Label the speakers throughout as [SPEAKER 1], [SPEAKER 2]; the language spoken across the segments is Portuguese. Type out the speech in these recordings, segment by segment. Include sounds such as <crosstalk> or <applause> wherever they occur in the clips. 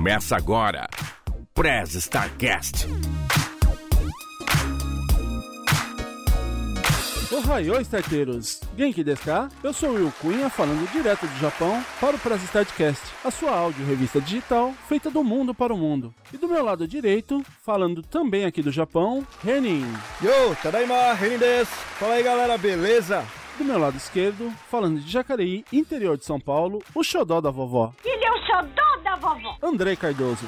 [SPEAKER 1] Começa agora. Prez Starcast.
[SPEAKER 2] Ohayou, starteiros! Genki desu? Eu sou o Will Cunha, falando direto do Japão para o Press Startcast, a sua áudio revista digital feita do mundo para o mundo. E do meu lado direito, falando também aqui do Japão, Renin.
[SPEAKER 3] Yo, tadaima, Renin desu! Fala aí galera, beleza?
[SPEAKER 2] Do meu lado esquerdo, falando de Jacareí, interior de São Paulo, o xodó da vovó.
[SPEAKER 4] Ele é o xodó da vovó.
[SPEAKER 2] André Cardoso.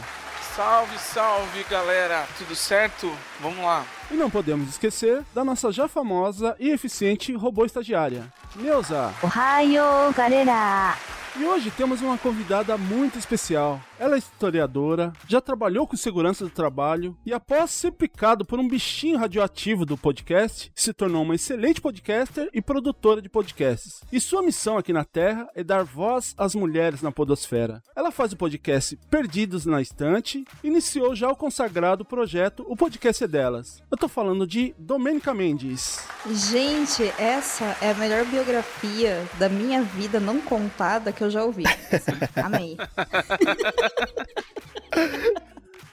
[SPEAKER 5] Salve, salve galera, tudo certo? Vamos lá.
[SPEAKER 2] E não podemos esquecer da nossa já famosa e eficiente robô estagiária, Neuza.
[SPEAKER 4] Ohayou, galera.
[SPEAKER 2] E hoje temos uma convidada muito especial. Ela é historiadora, já trabalhou com segurança do trabalho e, após ser picado por um bichinho radioativo do podcast, se tornou uma excelente podcaster e produtora de podcasts. E sua missão aqui na Terra é dar voz às mulheres na Podosfera. Ela faz o podcast Perdidos na Estante e iniciou já o consagrado projeto O Podcast é Delas. Eu tô falando de Domênica Mendes.
[SPEAKER 6] Gente, essa é a melhor biografia da minha vida não contada que eu já ouvi. Assim, amei. <laughs>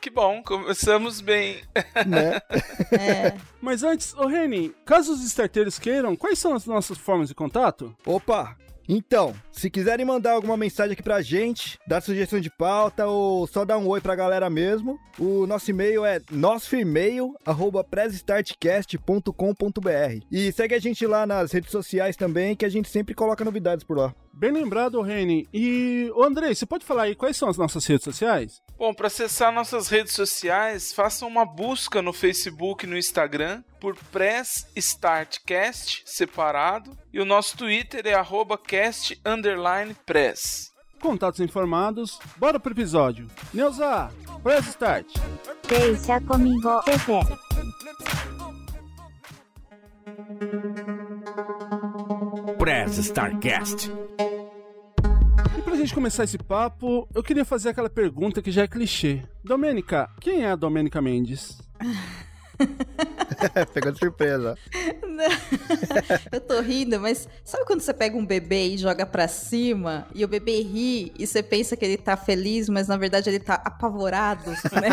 [SPEAKER 5] Que bom, começamos bem.
[SPEAKER 3] Né?
[SPEAKER 6] É.
[SPEAKER 2] Mas antes, ô Reni, caso os starteiros queiram, quais são as nossas formas de contato?
[SPEAKER 3] Opa! Então, se quiserem mandar alguma mensagem aqui pra gente, dar sugestão de pauta ou só dar um oi pra galera mesmo, o nosso e-mail é nossoemail@prestartcast.com.br. E segue a gente lá nas redes sociais também, que a gente sempre coloca novidades por lá.
[SPEAKER 2] Bem lembrado, Reni. E, ô Andrei, você pode falar aí quais são as nossas redes sociais?
[SPEAKER 5] Bom, para acessar nossas redes sociais, façam uma busca no Facebook e no Instagram por Press Startcast separado e o nosso Twitter é @cast_press.
[SPEAKER 2] Contatos informados, bora pro episódio. Neuza, press start.
[SPEAKER 4] Deixa comigo, Pepe.
[SPEAKER 1] Prez Starcast.
[SPEAKER 2] Pra gente começar esse papo, eu queria fazer aquela pergunta que já é clichê. Domênica, quem é a Domênica Mendes? <laughs>
[SPEAKER 3] Pegou de surpresa. <laughs>
[SPEAKER 6] Eu tô rindo, mas sabe quando você pega um bebê e joga pra cima e o bebê ri e você pensa que ele tá feliz, mas na verdade ele tá apavorado, né?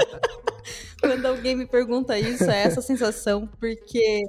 [SPEAKER 6] <laughs> quando alguém me pergunta isso, é essa sensação, porque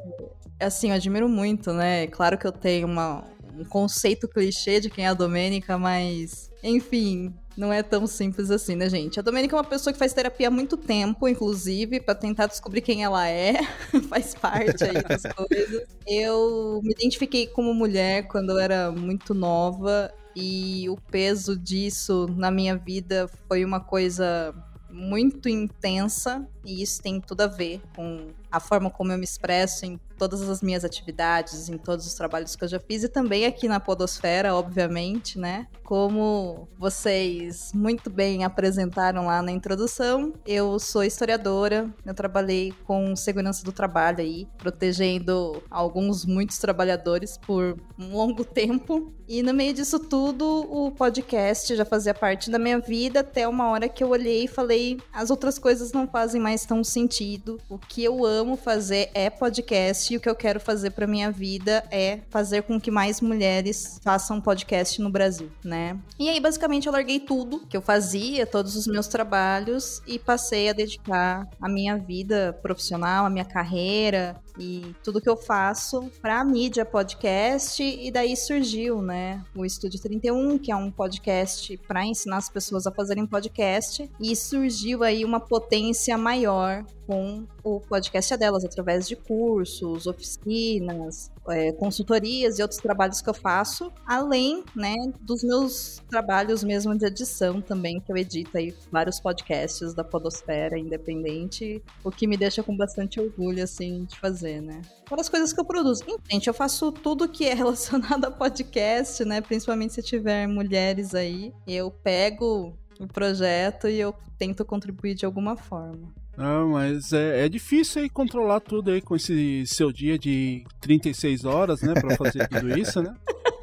[SPEAKER 6] assim, eu admiro muito, né? Claro que eu tenho uma, um conceito clichê de quem é a Domênica, mas enfim, não é tão simples assim, né, gente? A Domênica é uma pessoa que faz terapia há muito tempo, inclusive, pra tentar descobrir quem ela é. <laughs> faz parte aí das coisas. Eu me identifiquei como mulher quando eu era muito nova e o peso disso na minha vida foi uma coisa muito intensa e isso tem tudo a ver com a forma como eu me expresso em todas as minhas atividades, em todos os trabalhos que eu já fiz e também aqui na Podosfera, obviamente, né? Como vocês muito bem apresentaram lá na introdução, eu sou historiadora, eu trabalhei com segurança do trabalho aí, protegendo alguns, muitos trabalhadores por um longo <laughs> tempo. E no meio disso tudo, o podcast já fazia parte da minha vida até uma hora que eu olhei e falei: as outras coisas não fazem mais tão sentido. O que eu amo fazer é podcast e o que eu quero fazer para minha vida é fazer com que mais mulheres façam podcast no Brasil, né? E aí basicamente eu larguei tudo que eu fazia, todos os meus trabalhos e passei a dedicar a minha vida profissional, a minha carreira e tudo que eu faço para mídia podcast e daí surgiu, né, o Estúdio 31, que é um podcast para ensinar as pessoas a fazerem podcast. E surgiu aí uma potência maior com o podcast delas através de cursos, oficinas, é, consultorias e outros trabalhos que eu faço, além, né, dos meus trabalhos mesmo de edição também, que eu edito aí vários podcasts da Podosfera Independente, o que me deixa com bastante orgulho, assim, de fazer né? Fora as coisas que eu produzo. Gente, eu faço tudo que é relacionado a podcast, né? Principalmente se tiver mulheres aí. Eu pego o projeto e eu tento contribuir de alguma forma.
[SPEAKER 2] Ah, mas é, é difícil aí controlar tudo aí com esse seu dia de 36 horas, né? Pra fazer tudo isso, né? <laughs>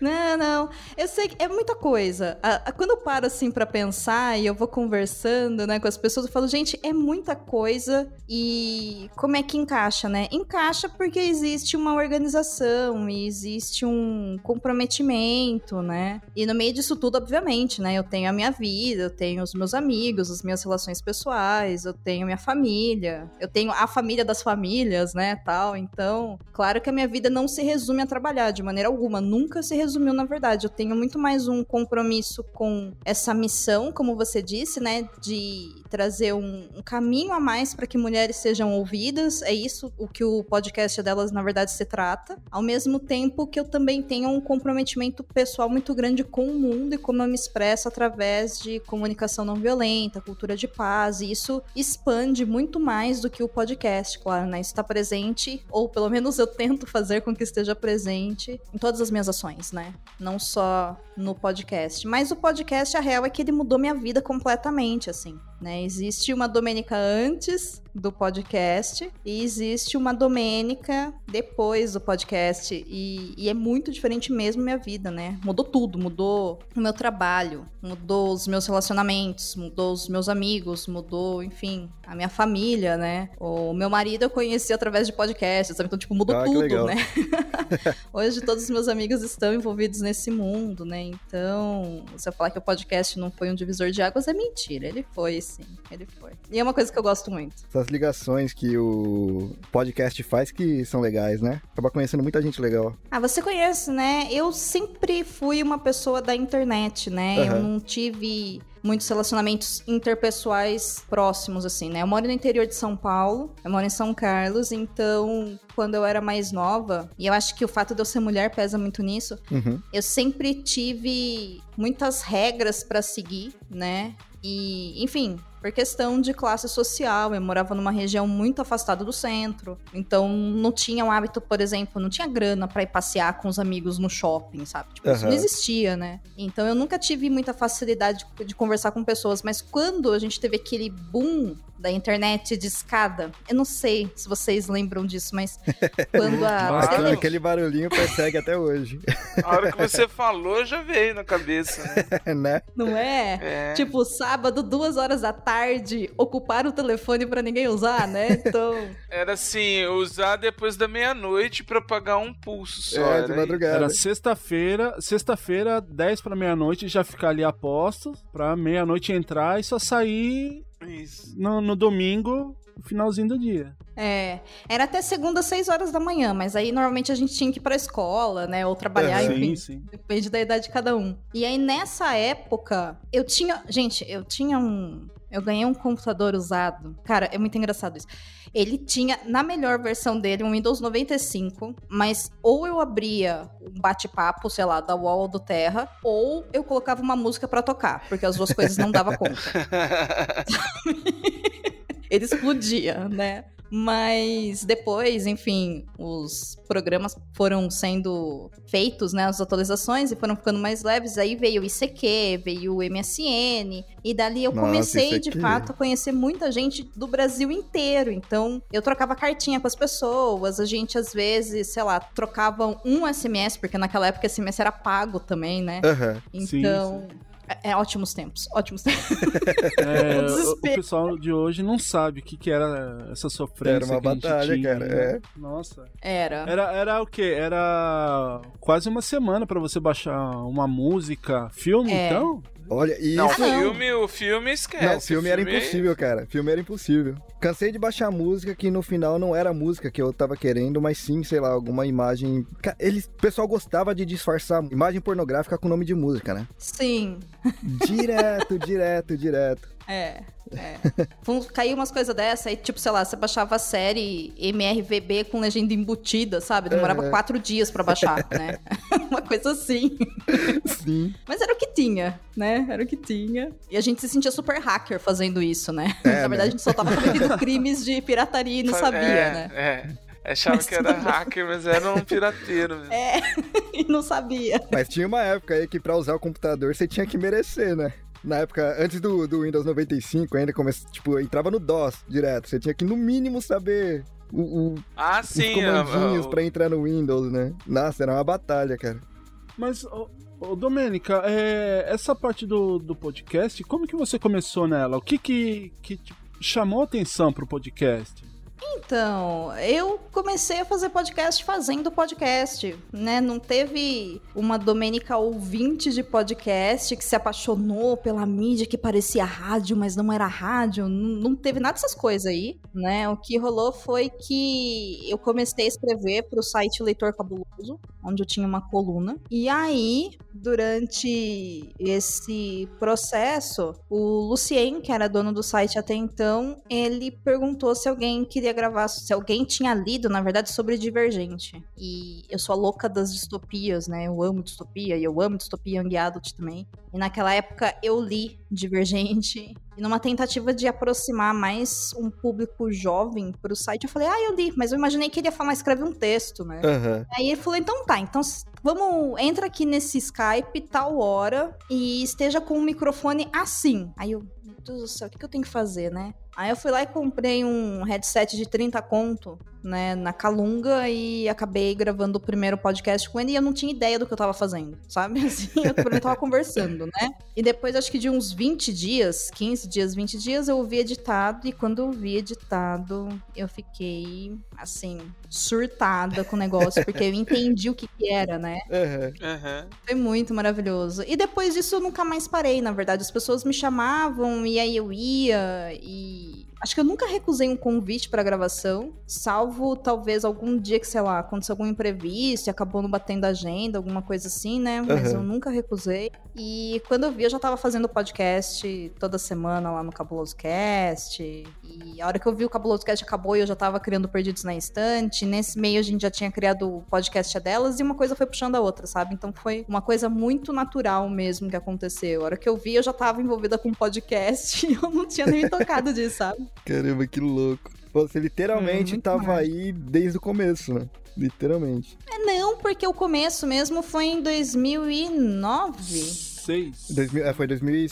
[SPEAKER 6] Não, não. Eu sei que é muita coisa. Quando eu paro assim pra pensar e eu vou conversando, né, com as pessoas, eu falo, gente, é muita coisa e como é que encaixa, né? Encaixa porque existe uma organização e existe um comprometimento, né? E no meio disso tudo, obviamente, né, eu tenho a minha vida, eu tenho os meus amigos, as minhas relações pessoais, eu tenho minha família, eu tenho a família das famílias, né, tal. Então, claro que a minha vida não se resume a trabalhar de maneira alguma, nunca se resumiu na verdade. Eu tenho muito mais um compromisso com essa missão, como você disse, né, de trazer um, um caminho a mais para que mulheres sejam ouvidas. É isso o que o podcast delas na verdade se trata. Ao mesmo tempo que eu também tenho um comprometimento pessoal muito grande com o mundo e como eu me expresso através de comunicação não violenta, cultura de paz, e isso expande muito mais do que o podcast, claro, né? Isso está presente, ou pelo menos eu tento fazer com que esteja presente em todas as minhas ações, né? Não só no podcast. Mas o podcast, a real é que ele mudou minha vida completamente, assim. Né? Existe uma Domênica antes do podcast e existe uma Domênica depois do podcast. E, e é muito diferente mesmo minha vida, né? Mudou tudo, mudou o meu trabalho, mudou os meus relacionamentos, mudou os meus amigos, mudou, enfim, a minha família, né? O meu marido eu conheci através de podcasts, sabe? Então, tipo, mudou
[SPEAKER 3] Ah,
[SPEAKER 6] tudo, né? <laughs> Hoje todos os meus amigos estão envolvidos nesse mundo, né? Então, se eu falar que o podcast não foi um divisor de águas, é mentira. Ele foi, sim. Ele foi. E é uma coisa que eu gosto muito.
[SPEAKER 3] Essas ligações que o podcast faz que são legais, né? Acaba conhecendo muita gente legal.
[SPEAKER 6] Ah, você conhece, né? Eu sempre fui uma pessoa da internet, né? Eu
[SPEAKER 3] Aham.
[SPEAKER 6] não tive muitos relacionamentos interpessoais próximos, assim, né? Eu moro no interior de São Paulo, eu moro em São Carlos, então, quando eu era mais nova, e eu acho que o fato de eu ser mulher pesa muito nisso,
[SPEAKER 3] Uhum.
[SPEAKER 6] eu sempre tive muitas regras pra seguir, né? E, enfim, por questão de classe social, eu morava numa região muito afastada do centro, então não tinha um hábito, por exemplo, não tinha grana pra ir passear com os amigos no shopping, sabe? Tipo, isso não existia, né? Então eu nunca tive muita facilidade de, de conversar com pessoas, mas quando a gente teve aquele boom da internet de escada, eu não sei se vocês lembram disso, mas <laughs> quando a
[SPEAKER 5] Claro.
[SPEAKER 3] Aquele,
[SPEAKER 6] tele-
[SPEAKER 3] aquele barulhinho persegue até hoje,
[SPEAKER 5] A hora que você falou já veio na cabeça, né? <laughs>
[SPEAKER 3] né?
[SPEAKER 6] não é?
[SPEAKER 5] É.
[SPEAKER 6] Tipo, sábado, duas horas da tarde, ocupar o telefone pra ninguém usar, né? Então. <laughs>
[SPEAKER 5] Era assim, usar depois da meia-noite pra pagar um pulso só.
[SPEAKER 3] é,
[SPEAKER 5] era
[SPEAKER 3] de madrugada.
[SPEAKER 2] Era sexta-feira, sexta-feira, 10 pra meia-noite, já ficar ali a posto, pra meia-noite entrar e só sair. No, no domingo, no finalzinho do dia.
[SPEAKER 6] É, era até segunda, às seis horas da manhã, mas aí normalmente a gente tinha que ir pra escola, né? Ou trabalhar, enfim.
[SPEAKER 2] Sim, sim.
[SPEAKER 6] Depende da idade de cada um. E aí, nessa época, eu tinha. Gente, eu tinha um. Eu ganhei um computador usado. Cara, é muito engraçado isso. Ele tinha, na melhor versão dele, um Windows 95, mas ou eu abria um bate-papo, sei lá, da Wall ou do Terra, ou eu colocava uma música pra tocar, porque as duas coisas não dava conta. <laughs> ele explodia, né? Mas depois, enfim, os programas foram sendo feitos, né? As atualizações e foram ficando mais leves. Aí veio o ICQ, veio o MSN. E dali eu
[SPEAKER 3] Nossa,
[SPEAKER 6] comecei, de fato, a conhecer muita gente do Brasil inteiro. Então, eu trocava cartinha com as pessoas. A gente, às vezes, sei lá, trocava um SMS, porque naquela época SMS era pago também, né?
[SPEAKER 3] Aham.
[SPEAKER 2] Sim,
[SPEAKER 6] Então. É, é ótimos tempos, ótimos tempos. <laughs>
[SPEAKER 2] É, <laughs>
[SPEAKER 6] O
[SPEAKER 2] o, pessoal de hoje não sabe o que, que era essa sofrência.
[SPEAKER 3] Era uma
[SPEAKER 2] que a gente
[SPEAKER 3] batalha,
[SPEAKER 2] tinha,
[SPEAKER 3] cara,
[SPEAKER 2] né?
[SPEAKER 3] é.
[SPEAKER 2] Nossa.
[SPEAKER 6] Era.
[SPEAKER 2] Era, era o quê? Era quase uma semana pra você baixar uma música, filme,
[SPEAKER 6] É.
[SPEAKER 2] então?
[SPEAKER 3] Olha, e
[SPEAKER 5] Não, o
[SPEAKER 6] Ah, não.
[SPEAKER 5] filme, o filme esquece.
[SPEAKER 3] Não, filme era
[SPEAKER 5] o
[SPEAKER 3] impossível, cara. Filme era impossível. Cansei de baixar música que no final não era a música que eu tava querendo, mas sim, sei lá, alguma imagem. Eles, o pessoal gostava de disfarçar imagem pornográfica com nome de música, né?
[SPEAKER 6] Sim.
[SPEAKER 3] Direto, <laughs> direto, direto.
[SPEAKER 6] É, é. Caiu umas coisas dessa, aí, tipo, sei lá, você baixava a série MRVB com legenda embutida, sabe? Demorava
[SPEAKER 3] É.
[SPEAKER 6] quatro dias pra baixar, né? <laughs> <laughs> Uma coisa assim.
[SPEAKER 3] Sim.
[SPEAKER 6] Mas era o tinha, né? Era o que tinha. E a gente se sentia super hacker fazendo isso, né?
[SPEAKER 3] É,
[SPEAKER 6] Na verdade,
[SPEAKER 3] né?
[SPEAKER 6] a gente só tava cometendo <laughs> crimes de pirataria e não sabia,
[SPEAKER 5] é,
[SPEAKER 6] né?
[SPEAKER 5] É. Achava
[SPEAKER 6] Mas
[SPEAKER 5] que era hacker, mas era um pirateiro. mesmo.
[SPEAKER 6] É, <laughs> e não sabia.
[SPEAKER 3] Mas tinha uma época aí que pra usar o computador você tinha que merecer, né? Na época, antes do, do Windows 95, ainda comece, tipo, entrava no DOS direto. Você tinha que, no mínimo, saber o, o-
[SPEAKER 5] Ah,
[SPEAKER 3] os
[SPEAKER 5] sim.
[SPEAKER 3] comandinhos
[SPEAKER 5] a- a-
[SPEAKER 3] pra entrar no Windows, né? Nossa, era uma batalha, cara.
[SPEAKER 2] Mas, ô, ô, Domênica, é, essa parte do, do podcast, como que você começou nela? O que que, que te chamou atenção pro podcast?
[SPEAKER 6] Então, eu comecei a fazer podcast fazendo podcast, né? Não teve uma Domênica ouvinte de podcast que se apaixonou pela mídia que parecia rádio, mas não era rádio. Não, teve nada dessas coisas aí, né? O que rolou foi que eu comecei a escrever para o site Leitor Cabuloso, onde eu tinha uma coluna. E aí, durante esse processo, o Lucien, que era dono do site até então, ele perguntou se alguém queria gravar, se alguém tinha lido, na verdade, sobre Divergente. E eu sou a louca das distopias, né? Eu amo distopia e eu amo distopia Young Adult também. E naquela época eu li Divergente. E numa tentativa de aproximar mais um público jovem pro site, eu falei, ah, eu li, mas eu imaginei que ele ia falar, escreve um texto, né?
[SPEAKER 3] Aham.
[SPEAKER 6] Aí ele falou: então tá, então vamos, entra aqui nesse Skype tal hora e esteja com o microfone assim. Aí eu, meu Deus do céu, o que, que eu tenho que fazer, né? Aí eu fui lá e comprei um headset de 30 conto, né, na Calunga e acabei gravando o primeiro podcast com ele e eu não tinha ideia do que eu tava fazendo, sabe? <laughs> Assim, eu tava conversando, né? E depois, acho que de uns 20 dias, 15 dias, 20 dias, eu ouvi editado e quando eu ouvi editado, eu fiquei, assim, surtada com o negócio, porque eu entendi o que que era, né?
[SPEAKER 3] Aham.
[SPEAKER 6] Foi muito maravilhoso. E depois disso eu nunca mais parei, na verdade. As pessoas me chamavam e aí eu ia e. Acho que eu nunca recusei um convite pra gravação, salvo talvez algum dia que, sei lá, aconteceu algum imprevisto e acabou não batendo a agenda, alguma coisa assim, né? Mas
[SPEAKER 3] Aham.
[SPEAKER 6] eu nunca recusei. E quando eu vi, eu já tava fazendo podcast toda semana lá no Cabuloso Cast. E a hora que eu vi o Cabuloso Cast acabou e eu já tava criando Perdidos na Estante. Nesse meio a gente já tinha criado o podcast delas e uma coisa foi puxando a outra, sabe? Então foi uma coisa muito natural mesmo que aconteceu. A hora que eu vi, eu já tava envolvida com podcast <laughs> e eu não tinha nem me tocado disso, sabe?
[SPEAKER 3] Caramba, que louco. Você literalmente
[SPEAKER 6] Hum, muito
[SPEAKER 3] tava
[SPEAKER 6] mágico.
[SPEAKER 3] aí desde o começo, né? Literalmente.
[SPEAKER 6] É não, porque o começo mesmo foi em 2009.
[SPEAKER 2] Seis.
[SPEAKER 3] 2000, é, foi 2000 e...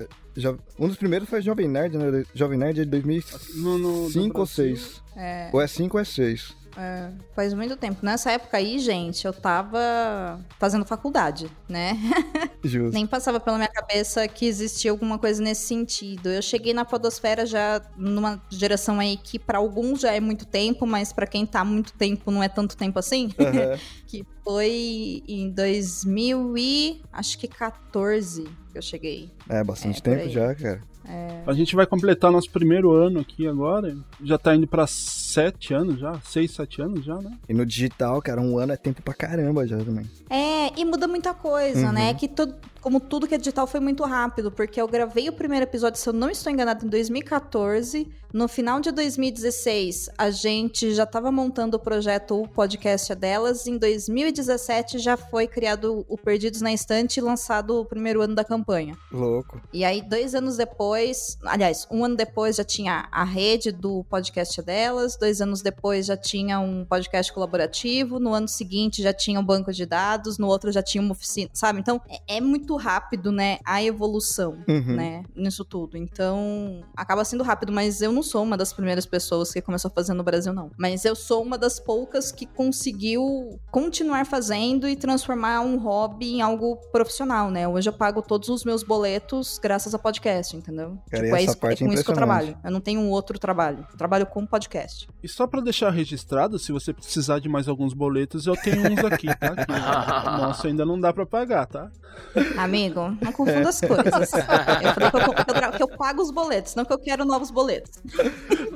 [SPEAKER 3] é, jo- Um dos primeiros foi Jovem Nerd, né? Jovem Nerd é de 2005
[SPEAKER 2] No, no, no
[SPEAKER 3] ou
[SPEAKER 2] Brasil.
[SPEAKER 3] 6.
[SPEAKER 6] É.
[SPEAKER 3] Ou é 5 ou é 6.
[SPEAKER 6] É, faz muito tempo. Nessa época aí, gente, eu tava fazendo faculdade, né? <laughs>
[SPEAKER 3] Justo.
[SPEAKER 6] Nem passava pela minha cabeça que existia alguma coisa nesse sentido. Eu cheguei na podosfera já numa geração aí que pra alguns já é muito tempo, mas pra quem tá muito tempo não é tanto tempo assim.
[SPEAKER 3] Aham. <laughs>
[SPEAKER 6] que foi em 2000 e acho que 14 que eu cheguei.
[SPEAKER 3] É, bastante
[SPEAKER 6] É,
[SPEAKER 3] tempo já, cara.
[SPEAKER 2] A gente vai completar nosso primeiro ano aqui agora. Já tá indo pra sete anos já. Seis, sete anos já, né?
[SPEAKER 3] E no digital, cara, um ano é tempo pra caramba já também.
[SPEAKER 6] É, e muda muita coisa,
[SPEAKER 3] Uhum.
[SPEAKER 6] né? Que todo, como tudo que é digital foi muito rápido, porque eu gravei o primeiro episódio, se eu não estou enganado, em 2014. No final de 2016, a gente já estava montando o projeto O Podcast é Delas. Em 2017 já foi criado o Perdidos na Estante e lançado o primeiro ano da campanha.
[SPEAKER 3] Louco.
[SPEAKER 6] E aí, dois anos depois, aliás, um ano depois já tinha a rede do podcast delas, dois anos depois já tinha um podcast colaborativo, no ano seguinte já tinha um banco de dados, no outro já tinha uma oficina, sabe? Então, é, é muito rápido, né, a evolução,
[SPEAKER 3] Uhum.
[SPEAKER 6] né, nisso tudo. Então, acaba sendo rápido, mas eu não sou uma das primeiras pessoas que começou a fazer no Brasil, não. Mas eu sou uma das poucas que conseguiu continuar fazendo e transformar um hobby em algo profissional, né? Hoje eu pago todos os meus boletos graças a podcast, entendeu?
[SPEAKER 3] Cara,
[SPEAKER 6] tipo, é,
[SPEAKER 3] essa
[SPEAKER 6] isso, é
[SPEAKER 3] parte é
[SPEAKER 6] com isso que eu trabalho. Eu não tenho um outro trabalho. Eu trabalho com podcast.
[SPEAKER 2] E só pra deixar registrado, se você precisar de mais alguns boletos, eu tenho uns aqui, tá? Que o nosso ainda não dá pra pagar, tá?
[SPEAKER 6] Amigo, não confunda as coisas. Eu falei que eu, que eu tra- que eu pago os boletos, não que eu quero novos boletos.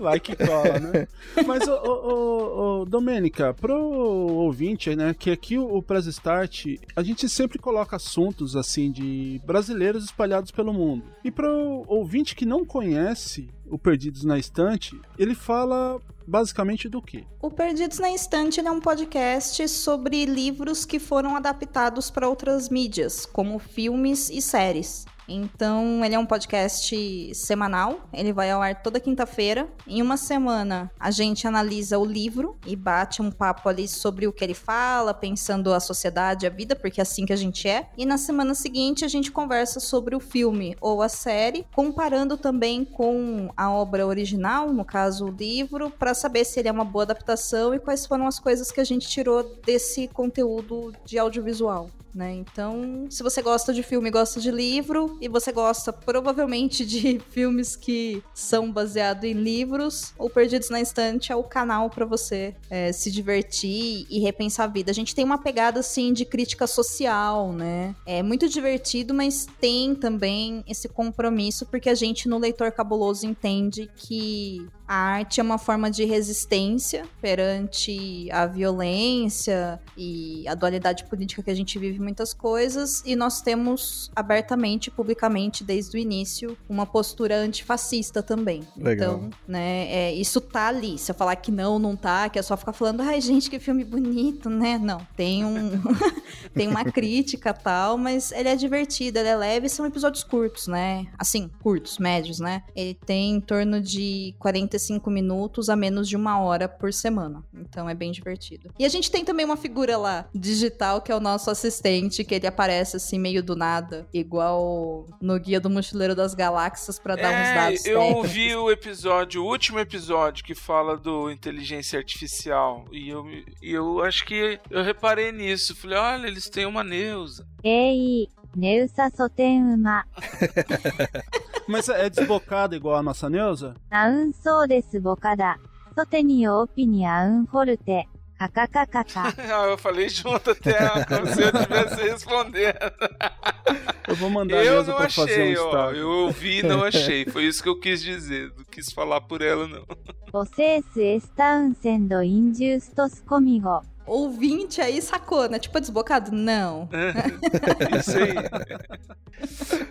[SPEAKER 2] Vai que cola, né? Mas, ô, ô, ô, ô, Domênica, pro ouvinte, né, que aqui o, o Press Start, a gente sempre coloca assuntos, assim, de brasileiros espalhados pelo mundo. E pro ouvinte que não conhece o Perdidos na Estante, ele fala basicamente do quê?
[SPEAKER 6] O Perdidos na Estante é um podcast sobre livros que foram adaptados para outras mídias, como filmes e séries. Então, ele é um podcast semanal, ele vai ao ar toda quinta-feira. Em uma semana, a gente analisa o livro e bate um papo ali sobre o que ele fala, pensando a sociedade, a vida, porque é assim que a gente é. E na semana seguinte, a gente conversa sobre o filme ou a série, comparando também com a obra original, no caso o livro, para saber se ele é uma boa adaptação e quais foram as coisas que a gente tirou desse conteúdo de audiovisual. Né? Então, se você gosta de filme, gosta de livro e você gosta provavelmente de <laughs> filmes que são baseados em livros, o Perdidos na Estante é o canal para você é, se divertir e repensar a vida. A gente tem uma pegada assim de crítica social, né? É muito divertido, mas tem também esse compromisso porque a gente no Leitor Cabuloso entende que a arte é uma forma de resistência perante a violência e a dualidade política que a gente vive muitas coisas, e nós temos abertamente, publicamente, desde o início, uma postura antifascista também.
[SPEAKER 3] Legal.
[SPEAKER 6] Então, né, é, isso tá ali. Se eu falar que não, não tá, que é só ficar falando, ai gente, que filme bonito, né? Não, tem um <laughs> tem uma crítica tal, mas ele é divertido, ele é leve, são episódios curtos, né? Assim, curtos, médios, né? Ele tem em torno de 45 45 minutos a menos de uma hora por semana. Então é bem divertido. E a gente tem também uma figura lá digital que é o nosso assistente, que ele aparece assim meio do nada, igual no Guia do Mochileiro das Galáxias para dar é, uns dados.
[SPEAKER 5] Eu
[SPEAKER 6] técnicos.
[SPEAKER 5] vi o episódio, o último episódio que fala do inteligência artificial e eu, eu acho que eu reparei nisso. Falei, olha, eles têm uma
[SPEAKER 4] Neusa. Ei, Neusa só tem uma. <laughs>
[SPEAKER 2] Mas é desbocada igual a nossa Neuza?
[SPEAKER 4] Não, sou desbocada. Sotenio opinião forte. <laughs>
[SPEAKER 5] Ah, eu falei junto até como se eu tivesse respondendo.
[SPEAKER 2] Eu vou mandar a
[SPEAKER 5] Eu não
[SPEAKER 2] pra
[SPEAKER 5] achei, fazer
[SPEAKER 2] um
[SPEAKER 5] ó. Eu ouvi e não achei. Foi isso que eu quis dizer. Não quis falar por ela, não.
[SPEAKER 4] Vocês estão sendo injustos comigo
[SPEAKER 6] ouvinte aí sacou, né? Tipo, desbocado? Não. <laughs>
[SPEAKER 5] Isso aí.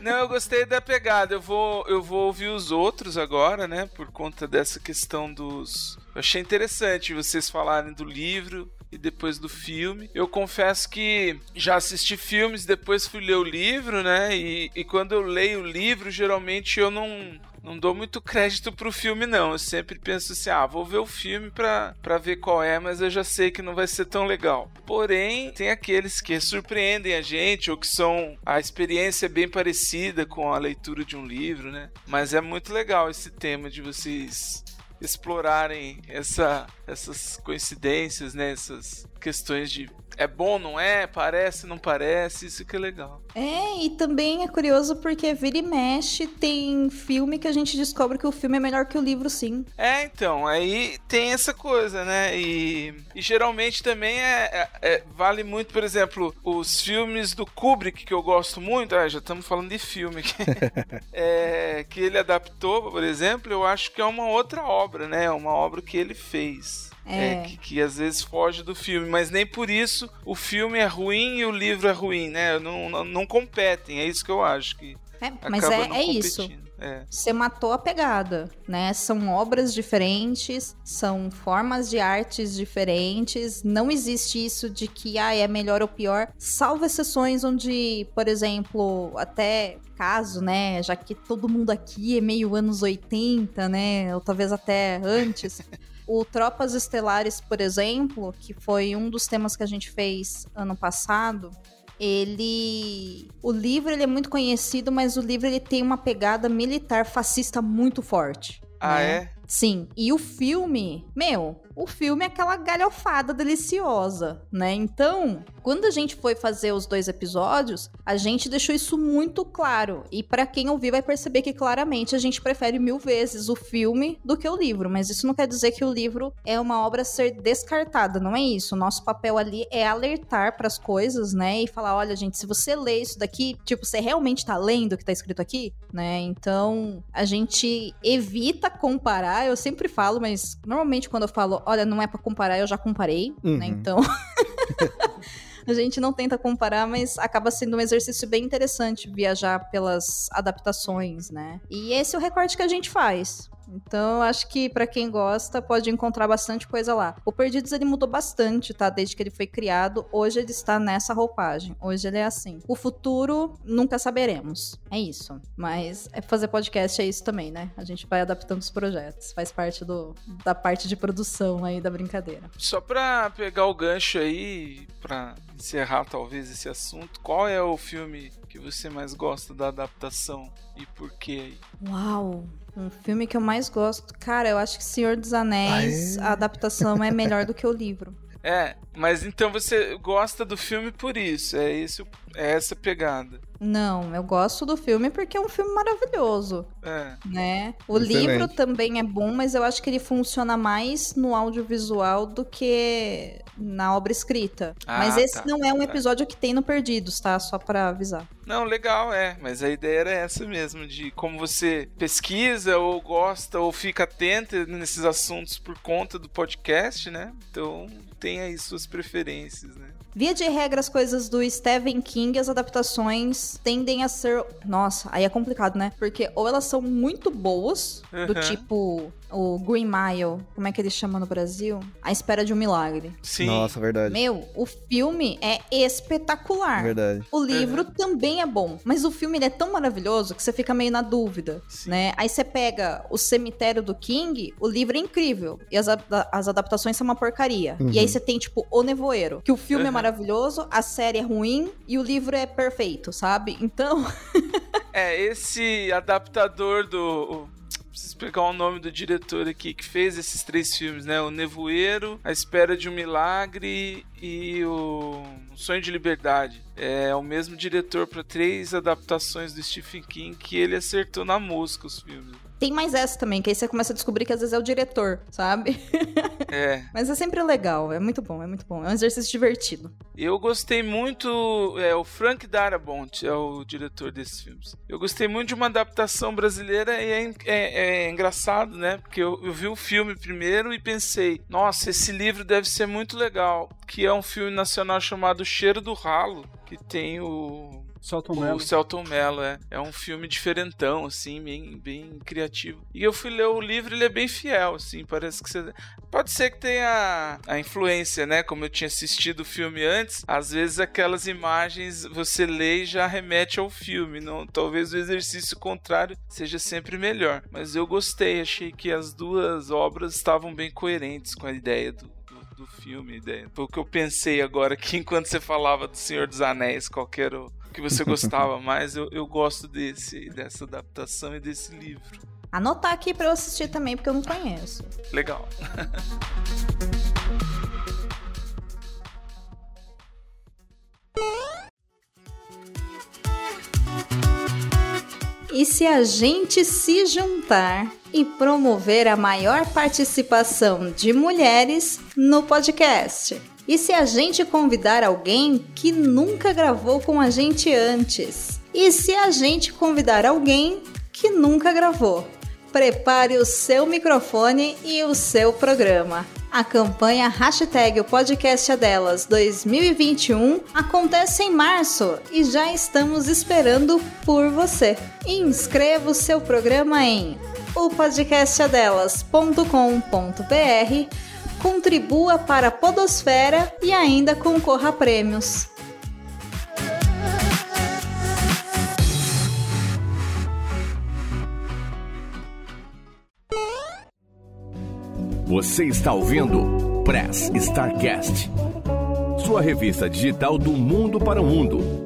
[SPEAKER 5] Não, eu gostei da pegada. Eu vou, eu vou ouvir os outros agora, né? Por conta dessa questão dos. Eu achei interessante vocês falarem do livro e depois do filme. Eu confesso que já assisti filmes, depois fui ler o livro, né? E, e quando eu leio o livro, geralmente eu não não dou muito crédito pro filme, não. Eu sempre penso assim: ah, vou ver o filme pra, pra ver qual é, mas eu já sei que não vai ser tão legal. Porém, tem aqueles que surpreendem a gente ou que são. A experiência é bem parecida com a leitura de um livro, né? Mas é muito legal esse tema de vocês explorarem essa, essas coincidências, né? Essas questões de é bom, não é? Parece, não parece? Isso que é legal.
[SPEAKER 6] É, e também é curioso porque vira e mexe tem filme que a gente descobre que o filme é melhor que o livro, sim.
[SPEAKER 5] É, então, aí tem essa coisa, né? E, e geralmente também é, é- é- vale muito, por exemplo, os filmes do Kubrick, que eu gosto muito, ah, já estamos falando de filme aqui, <laughs> É, que ele adaptou, por exemplo, eu acho que é uma outra obra, né? É uma obra que ele fez.
[SPEAKER 6] É.
[SPEAKER 5] É, que, que às vezes foge do filme, mas nem por isso o filme é ruim e o livro é ruim, né? Não, não, não competem, é isso que eu acho que
[SPEAKER 6] É, mas é, é isso.
[SPEAKER 5] É.
[SPEAKER 6] Você matou a pegada, né? São obras diferentes, são formas de artes diferentes. Não existe isso de que ah, é melhor ou pior, salvo exceções onde, por exemplo, até caso, né, já que todo mundo aqui é meio anos 80, né, ou talvez até antes. <laughs> O Tropas Estelares, por exemplo, que foi um dos temas que a gente fez ano passado, ele o livro ele é muito conhecido mas o livro ele tem uma pegada militar fascista muito forte
[SPEAKER 5] Ah,
[SPEAKER 6] né?
[SPEAKER 5] é?
[SPEAKER 6] sim e o filme meu o filme é aquela galhofada deliciosa né? Então quando a gente foi fazer os dois episódios a gente deixou isso muito claro. E pra quem ouvir vai perceber que claramente a gente prefere mil vezes o filme do que o livro. Mas isso não quer dizer que o livro é uma obra a ser descartada não é isso? O nosso papel ali é alertar pras coisas né? E falar olha gente se você lê isso daqui tipo você realmente tá lendo o que tá escrito aqui? Né? Então a gente evita comparar. Eu sempre falo mas normalmente quando eu falo olha não é pra comparar eu já comparei
[SPEAKER 3] Uhum.
[SPEAKER 6] né então <laughs> a gente não tenta comparar, mas acaba sendo um exercício bem interessante viajar pelas adaptações, né? E esse é o recorte que a gente faz. Então, acho que para quem gosta, pode encontrar bastante coisa lá. O Perdidos ele mudou bastante, tá? Desde que ele foi criado. Hoje ele está nessa roupagem. Hoje ele é assim. O futuro nunca saberemos. É isso. Mas é fazer podcast é isso também, né? A gente vai adaptando os projetos. Faz parte do, da parte de produção aí da brincadeira.
[SPEAKER 5] Só pra pegar o gancho aí, pra encerrar talvez esse assunto, qual é o filme que você mais gosta da adaptação e por quê?
[SPEAKER 6] Uau! Um filme que eu mais gosto. Cara, eu acho que Senhor dos Anéis, a adaptação é melhor do que o livro. <laughs>
[SPEAKER 5] É, mas então você gosta do filme por isso, é, esse, é essa pegada.
[SPEAKER 6] Não, eu gosto do filme porque é um filme maravilhoso.
[SPEAKER 5] É.
[SPEAKER 6] Né? O
[SPEAKER 3] Excelente.
[SPEAKER 6] livro também é bom, mas eu acho que ele funciona mais no audiovisual do que na obra escrita.
[SPEAKER 5] Ah,
[SPEAKER 6] mas esse
[SPEAKER 5] tá,
[SPEAKER 6] não é um
[SPEAKER 5] tá.
[SPEAKER 6] episódio que tem no Perdidos, tá? Só pra avisar.
[SPEAKER 5] Não, legal, é. Mas a ideia era essa mesmo, de como você pesquisa ou gosta ou fica atento nesses assuntos por conta do podcast, né? Então tem aí suas preferências, né?
[SPEAKER 6] Via de regra, as coisas do Stephen King, as adaptações tendem a ser. Nossa, aí é complicado, né? Porque ou elas são muito boas, do tipo o Green Mile, como é que ele chama no Brasil? A Espera de um Milagre.
[SPEAKER 5] Sim.
[SPEAKER 3] Nossa, verdade.
[SPEAKER 6] Meu, o filme é espetacular.
[SPEAKER 3] Verdade.
[SPEAKER 6] O livro também é bom, mas o filme ele é tão maravilhoso que você fica meio na dúvida,
[SPEAKER 5] Sim.
[SPEAKER 6] né? Aí você pega o Cemitério do King, o livro é incrível e as, as adaptações são uma porcaria.
[SPEAKER 3] Uhum.
[SPEAKER 6] E aí você tem tipo O Nevoeiro, que o filme é
[SPEAKER 5] Uhum.
[SPEAKER 6] maravilhoso, a série é ruim e o livro é perfeito, sabe? Então, <laughs>
[SPEAKER 5] É, esse adaptador do. Preciso pegar o nome do diretor aqui que fez esses três filmes, né? O Nevoeiro, A Espera de um Milagre e o Sonho de Liberdade. É o mesmo diretor para três adaptações do Stephen King que ele acertou na música os filmes.
[SPEAKER 6] Tem mais essa também, que aí você começa a descobrir que às vezes é o diretor, sabe? <laughs>
[SPEAKER 5] É, <laughs>
[SPEAKER 6] Mas é sempre legal, é muito bom, é muito bom. É um exercício divertido.
[SPEAKER 5] eu gostei muito. É, o Frank Darabont é o diretor desses filmes. Eu gostei muito de uma adaptação brasileira e é, é- é engraçado, né? Porque eu, eu vi o filme primeiro e pensei, nossa, esse livro deve ser muito legal. Que é um filme nacional chamado Cheiro do Ralo, que tem o.
[SPEAKER 2] Celton
[SPEAKER 5] O
[SPEAKER 2] Mello.
[SPEAKER 5] Celton Mello, é. É um filme diferentão, assim, bem, bem criativo. E eu fui ler o livro, ele é bem fiel, assim, parece que você... Pode ser que tenha a influência, né? Como eu tinha assistido o filme antes, às vezes aquelas imagens você lê e já remete ao filme. Não, talvez o exercício contrário seja sempre melhor. Mas eu gostei, achei que as duas obras estavam bem coerentes com a ideia do, do, filme. Foi o que eu pensei agora que <laughs> enquanto você falava do Senhor dos Anéis, qualquer o que você gostava mais, eu, eu gosto desse, dessa adaptação e desse livro.
[SPEAKER 6] Anotar aqui pra eu assistir também, porque eu não conheço.
[SPEAKER 5] Legal.
[SPEAKER 6] E se a gente se juntar e promover a maior participação de mulheres no podcast? E se a gente convidar alguém que nunca gravou com a gente antes? E se a gente convidar alguém que nunca gravou? Prepare o seu microfone e o seu programa. A campanha Hashtag o Podcast é Delas 2021 acontece em março e já estamos esperando por você. Inscreva o seu programa em opodcastadelas.com.br, contribua para a Podosfera e ainda concorra a prêmios.
[SPEAKER 1] Você está ouvindo Press Starcast, sua revista digital do mundo para o mundo.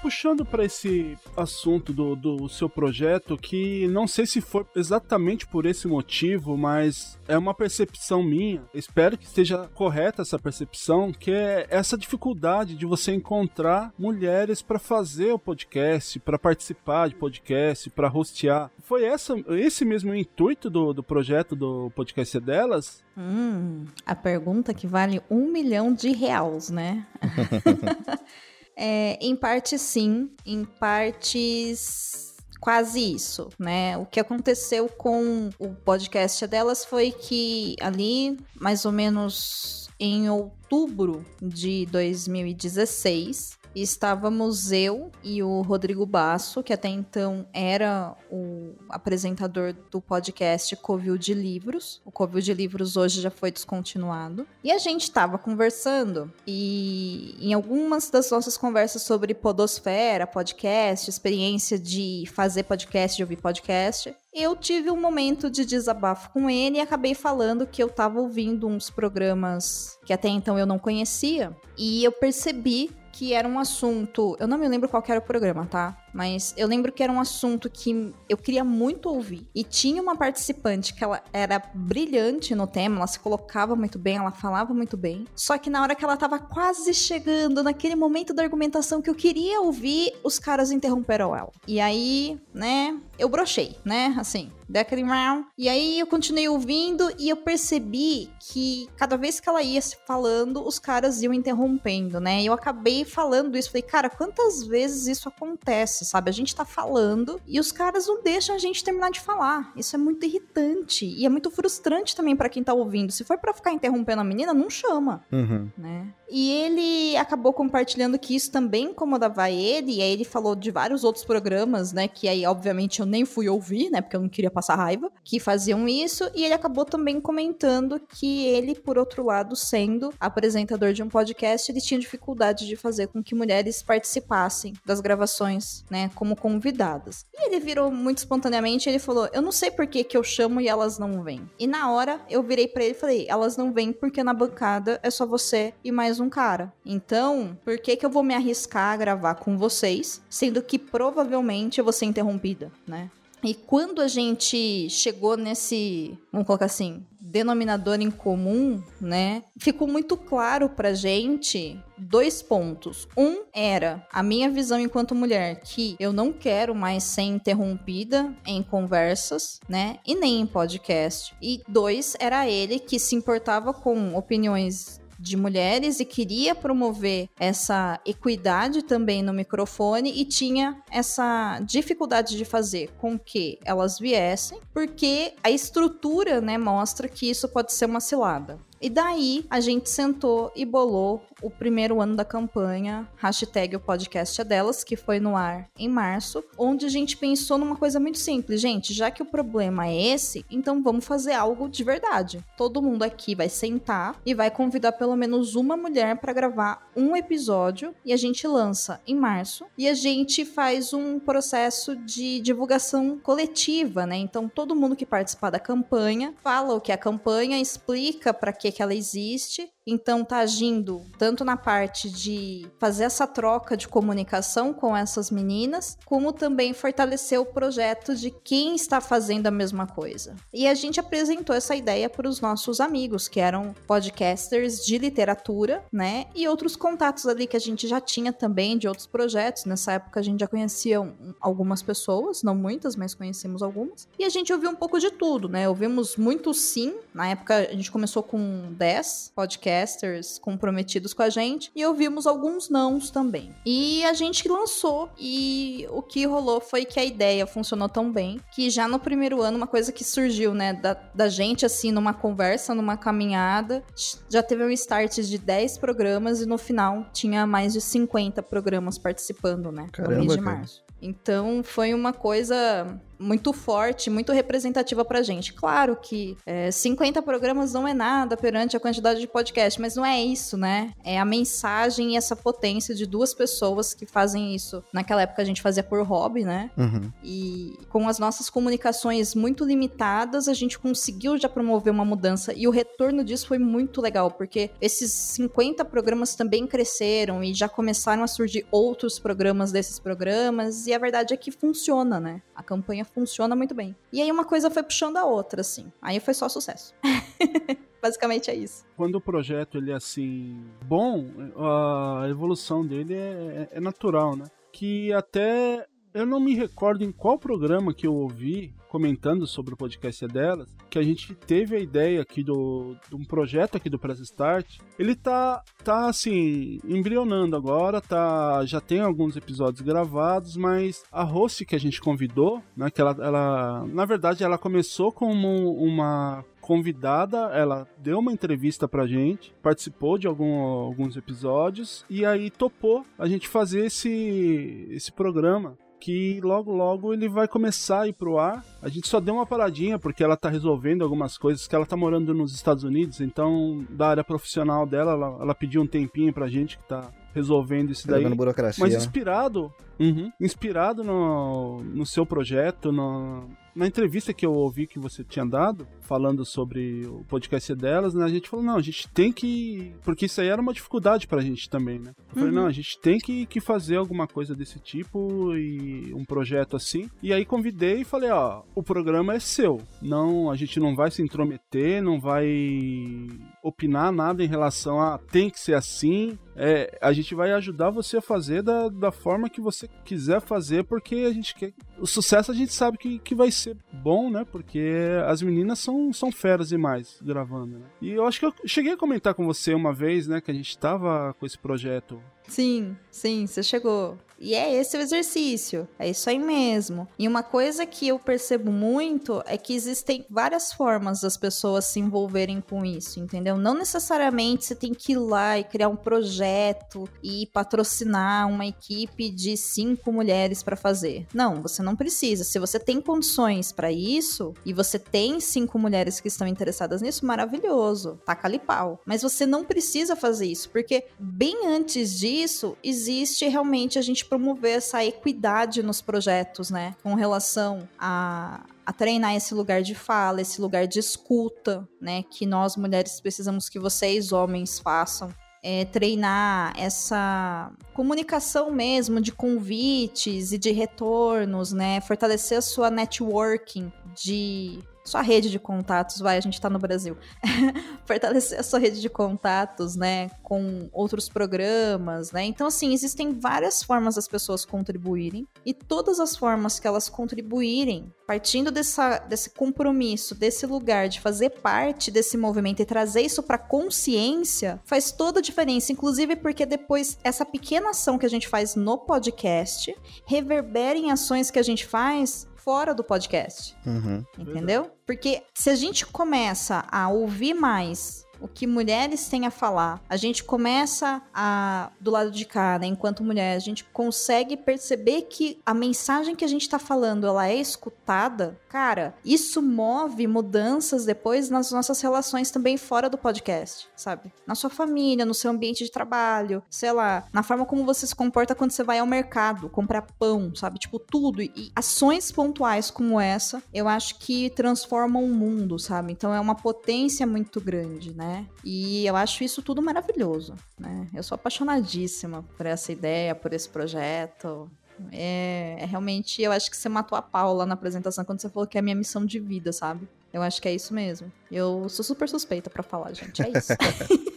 [SPEAKER 2] Puxando para esse assunto do, do seu projeto, que não sei se for exatamente por esse motivo, mas é uma percepção minha, espero que esteja correta essa percepção, que é essa dificuldade de você encontrar mulheres para fazer o podcast, para participar de podcast, para hostear. Foi essa, esse mesmo o intuito do, do projeto do podcast delas?
[SPEAKER 6] Hum, a pergunta que vale um milhão de reais, né? <laughs> É, em parte sim, em partes quase isso, né? O que aconteceu com o podcast delas foi que ali, mais ou menos em outubro de 2016, estávamos eu e o Rodrigo Basso, que até então era o apresentador do podcast Covil de Livros. O Covil de Livros hoje já foi descontinuado. E a gente estava conversando e em algumas das nossas conversas sobre podosfera, podcast, experiência de fazer podcast, de ouvir podcast, eu tive um momento de desabafo com ele e acabei falando que eu estava ouvindo uns programas que até então eu não conhecia e eu percebi que era um assunto. Eu não me lembro qual era o programa, tá? Mas eu lembro que era um assunto que eu queria muito ouvir. E tinha uma participante que ela era brilhante no tema, ela se colocava muito bem, ela falava muito bem. Só que na hora que ela tava quase chegando, naquele momento da argumentação que eu queria ouvir, os caras interromperam ela. E aí, né, eu brochei, né? Assim, aquele round. E aí eu continuei ouvindo e eu percebi que cada vez que ela ia se falando, os caras iam interrompendo, né? E eu acabei falando isso. Falei, cara, quantas vezes isso acontece? sabe? A gente tá falando e os caras não deixam a gente terminar de falar. Isso é muito irritante e é muito frustrante também para quem tá ouvindo. Se for para ficar interrompendo a menina, não chama,
[SPEAKER 3] Uhum.
[SPEAKER 6] né? E ele acabou compartilhando que isso também incomodava ele, e aí ele falou de vários outros programas, né, que aí obviamente eu nem fui ouvir, né, porque eu não queria passar raiva, que faziam isso, e ele acabou também comentando que ele, por outro lado, sendo apresentador de um podcast, ele tinha dificuldade de fazer com que mulheres participassem das gravações, né, como convidadas. E ele virou muito espontaneamente, ele falou: "Eu não sei por que que eu chamo e elas não vêm". E na hora eu virei para ele e falei: "Elas não vêm porque na bancada é só você e mais um cara. Então, por que que eu vou me arriscar a gravar com vocês, sendo que provavelmente eu vou ser interrompida, né?" E quando a gente chegou nesse, vamos colocar assim, denominador em comum, né? Ficou muito claro pra gente dois pontos. Um era a minha visão enquanto mulher, que eu não quero mais ser interrompida em conversas, né? E nem em podcast. E dois, era ele que se importava com opiniões de mulheres e queria promover essa equidade também no microfone e tinha essa dificuldade de fazer com que elas viessem, porque a estrutura, né, mostra que isso pode ser uma cilada. E daí a gente sentou e bolou o primeiro ano da campanha, hashtag o podcast é delas, que foi no ar em março, onde a gente pensou numa coisa muito simples. Gente, já que o problema é esse, então vamos fazer algo de verdade. Todo mundo aqui vai sentar e vai convidar pelo menos uma mulher para gravar um episódio e a gente lança em março e a gente faz um processo de divulgação coletiva, né? Então todo mundo que participar da campanha fala o que é a campanha, explica para que que ela existe então tá agindo tanto na parte de fazer essa troca de comunicação com essas meninas, como também fortalecer o projeto de quem está fazendo a mesma coisa. E a gente apresentou essa ideia para os nossos amigos, que eram podcasters de literatura, né? E outros contatos ali que a gente já tinha também de outros projetos. Nessa época a gente já conhecia um- algumas pessoas, não muitas, mas conhecemos algumas. E a gente ouviu um pouco de tudo, né? Ouvimos muito sim. Na época a gente começou com 10 podcasters comprometidos com a gente e ouvimos alguns nãos também. E a gente lançou e o que rolou foi que a ideia funcionou tão bem que já no primeiro ano, uma coisa que surgiu, né, da, da gente assim, numa conversa, numa caminhada, já teve um start de 10 programas e no final tinha mais de 50 programas participando, né, no
[SPEAKER 3] Caramba,
[SPEAKER 6] mês de
[SPEAKER 3] cara.
[SPEAKER 6] março. Então foi uma coisa muito forte, muito representativa pra gente. Claro que é, 50 programas não é nada perante a quantidade de podcast, mas não é isso, né? É a mensagem e essa potência de duas pessoas que fazem isso. Naquela época a gente fazia por hobby, né?
[SPEAKER 3] Uhum.
[SPEAKER 6] E com as nossas comunicações muito limitadas, a gente conseguiu já promover uma mudança. E o retorno disso foi muito legal, porque esses 50 programas também cresceram e já começaram a surgir outros programas desses programas. E a verdade é que funciona, né? A campanha funciona muito bem. E aí uma coisa foi puxando a outra, assim. Aí foi só sucesso. <laughs> Basicamente é isso.
[SPEAKER 2] Quando o projeto ele é assim bom, a evolução dele é, é natural, né? Que até eu não me recordo em qual programa que eu ouvi comentando sobre o podcast delas, que a gente teve a ideia aqui do, de um projeto aqui do Press Start. Ele tá, tá assim, embrionando agora, tá, já tem alguns episódios gravados, mas a host que a gente convidou, né, que ela, ela na verdade, ela começou como uma convidada, ela deu uma entrevista pra gente, participou de algum, alguns episódios e aí topou a gente fazer esse, esse programa que logo logo ele vai começar a ir pro ar. A gente só deu uma paradinha porque ela tá resolvendo algumas coisas, que ela tá morando nos Estados Unidos, então da área profissional dela, ela, ela pediu um tempinho pra gente que tá resolvendo isso daí.
[SPEAKER 3] burocracia.
[SPEAKER 2] Mas
[SPEAKER 3] né?
[SPEAKER 2] inspirado, uhum, inspirado no, no seu projeto, no, na entrevista que eu ouvi que você tinha dado, falando sobre o podcast delas, né? A gente falou, não, a gente tem que. Porque isso aí era uma dificuldade pra gente também, né? Eu falei,
[SPEAKER 6] Uhum.
[SPEAKER 2] não, a gente tem que, que fazer alguma coisa desse tipo e um projeto assim. E aí convidei e falei, ó, o programa é seu. Não, a gente não vai se intrometer, não vai opinar nada em relação a tem que ser assim. É, a gente vai ajudar você a fazer da, da forma que você quiser fazer, porque a gente quer. O sucesso a gente sabe que, que vai ser bom, né? Porque as meninas são, são feras demais gravando, né? E eu acho que eu cheguei a comentar com você uma vez, né? Que a gente tava com esse projeto.
[SPEAKER 6] Sim, sim, você chegou. E é esse o exercício. É isso aí mesmo. E uma coisa que eu percebo muito é que existem várias formas das pessoas se envolverem com isso, entendeu? Não necessariamente você tem que ir lá e criar um projeto e patrocinar uma equipe de cinco mulheres para fazer. Não, você não precisa. Se você tem condições para isso e você tem cinco mulheres que estão interessadas nisso, maravilhoso. Taca ali pau. Mas você não precisa fazer isso, porque bem antes disso, existe realmente a gente promover essa equidade nos projetos, né? Com relação a, a treinar esse lugar de fala, esse lugar de escuta, né? Que nós mulheres precisamos que vocês, homens, façam. É, treinar essa comunicação mesmo de convites e de retornos, né? Fortalecer a sua networking de sua rede de contatos, vai, a gente tá no Brasil. <laughs> Fortalecer a sua rede de contatos, né, com outros programas, né? Então, assim, existem várias formas das pessoas contribuírem e todas as formas que elas contribuírem, partindo dessa, desse compromisso, desse lugar de fazer parte desse movimento e trazer isso pra consciência, faz toda a diferença, inclusive porque depois essa pequena ação que a gente faz no podcast reverbera em ações que a gente faz fora do podcast.
[SPEAKER 3] Uhum.
[SPEAKER 6] Entendeu? Porque se a gente começa a ouvir mais o que mulheres têm a falar, a gente começa a, do lado de cá, né, enquanto mulher, a gente consegue perceber que a mensagem que a gente tá falando, ela é escutada, cara, isso move mudanças depois nas nossas relações também fora do podcast, sabe? Na sua família, no seu ambiente de trabalho, sei lá, na forma como você se comporta quando você vai ao mercado comprar pão, sabe? Tipo, tudo. E ações pontuais como essa, eu acho que transformam o mundo, sabe? Então é uma potência muito grande, né? E eu acho isso tudo maravilhoso, né? Eu sou apaixonadíssima por essa ideia, por esse projeto. É, é realmente, eu acho que você matou a Paula na apresentação quando você falou que é a minha missão de vida, sabe? Eu acho que é isso mesmo. Eu sou super suspeita pra falar, gente. É isso. <laughs>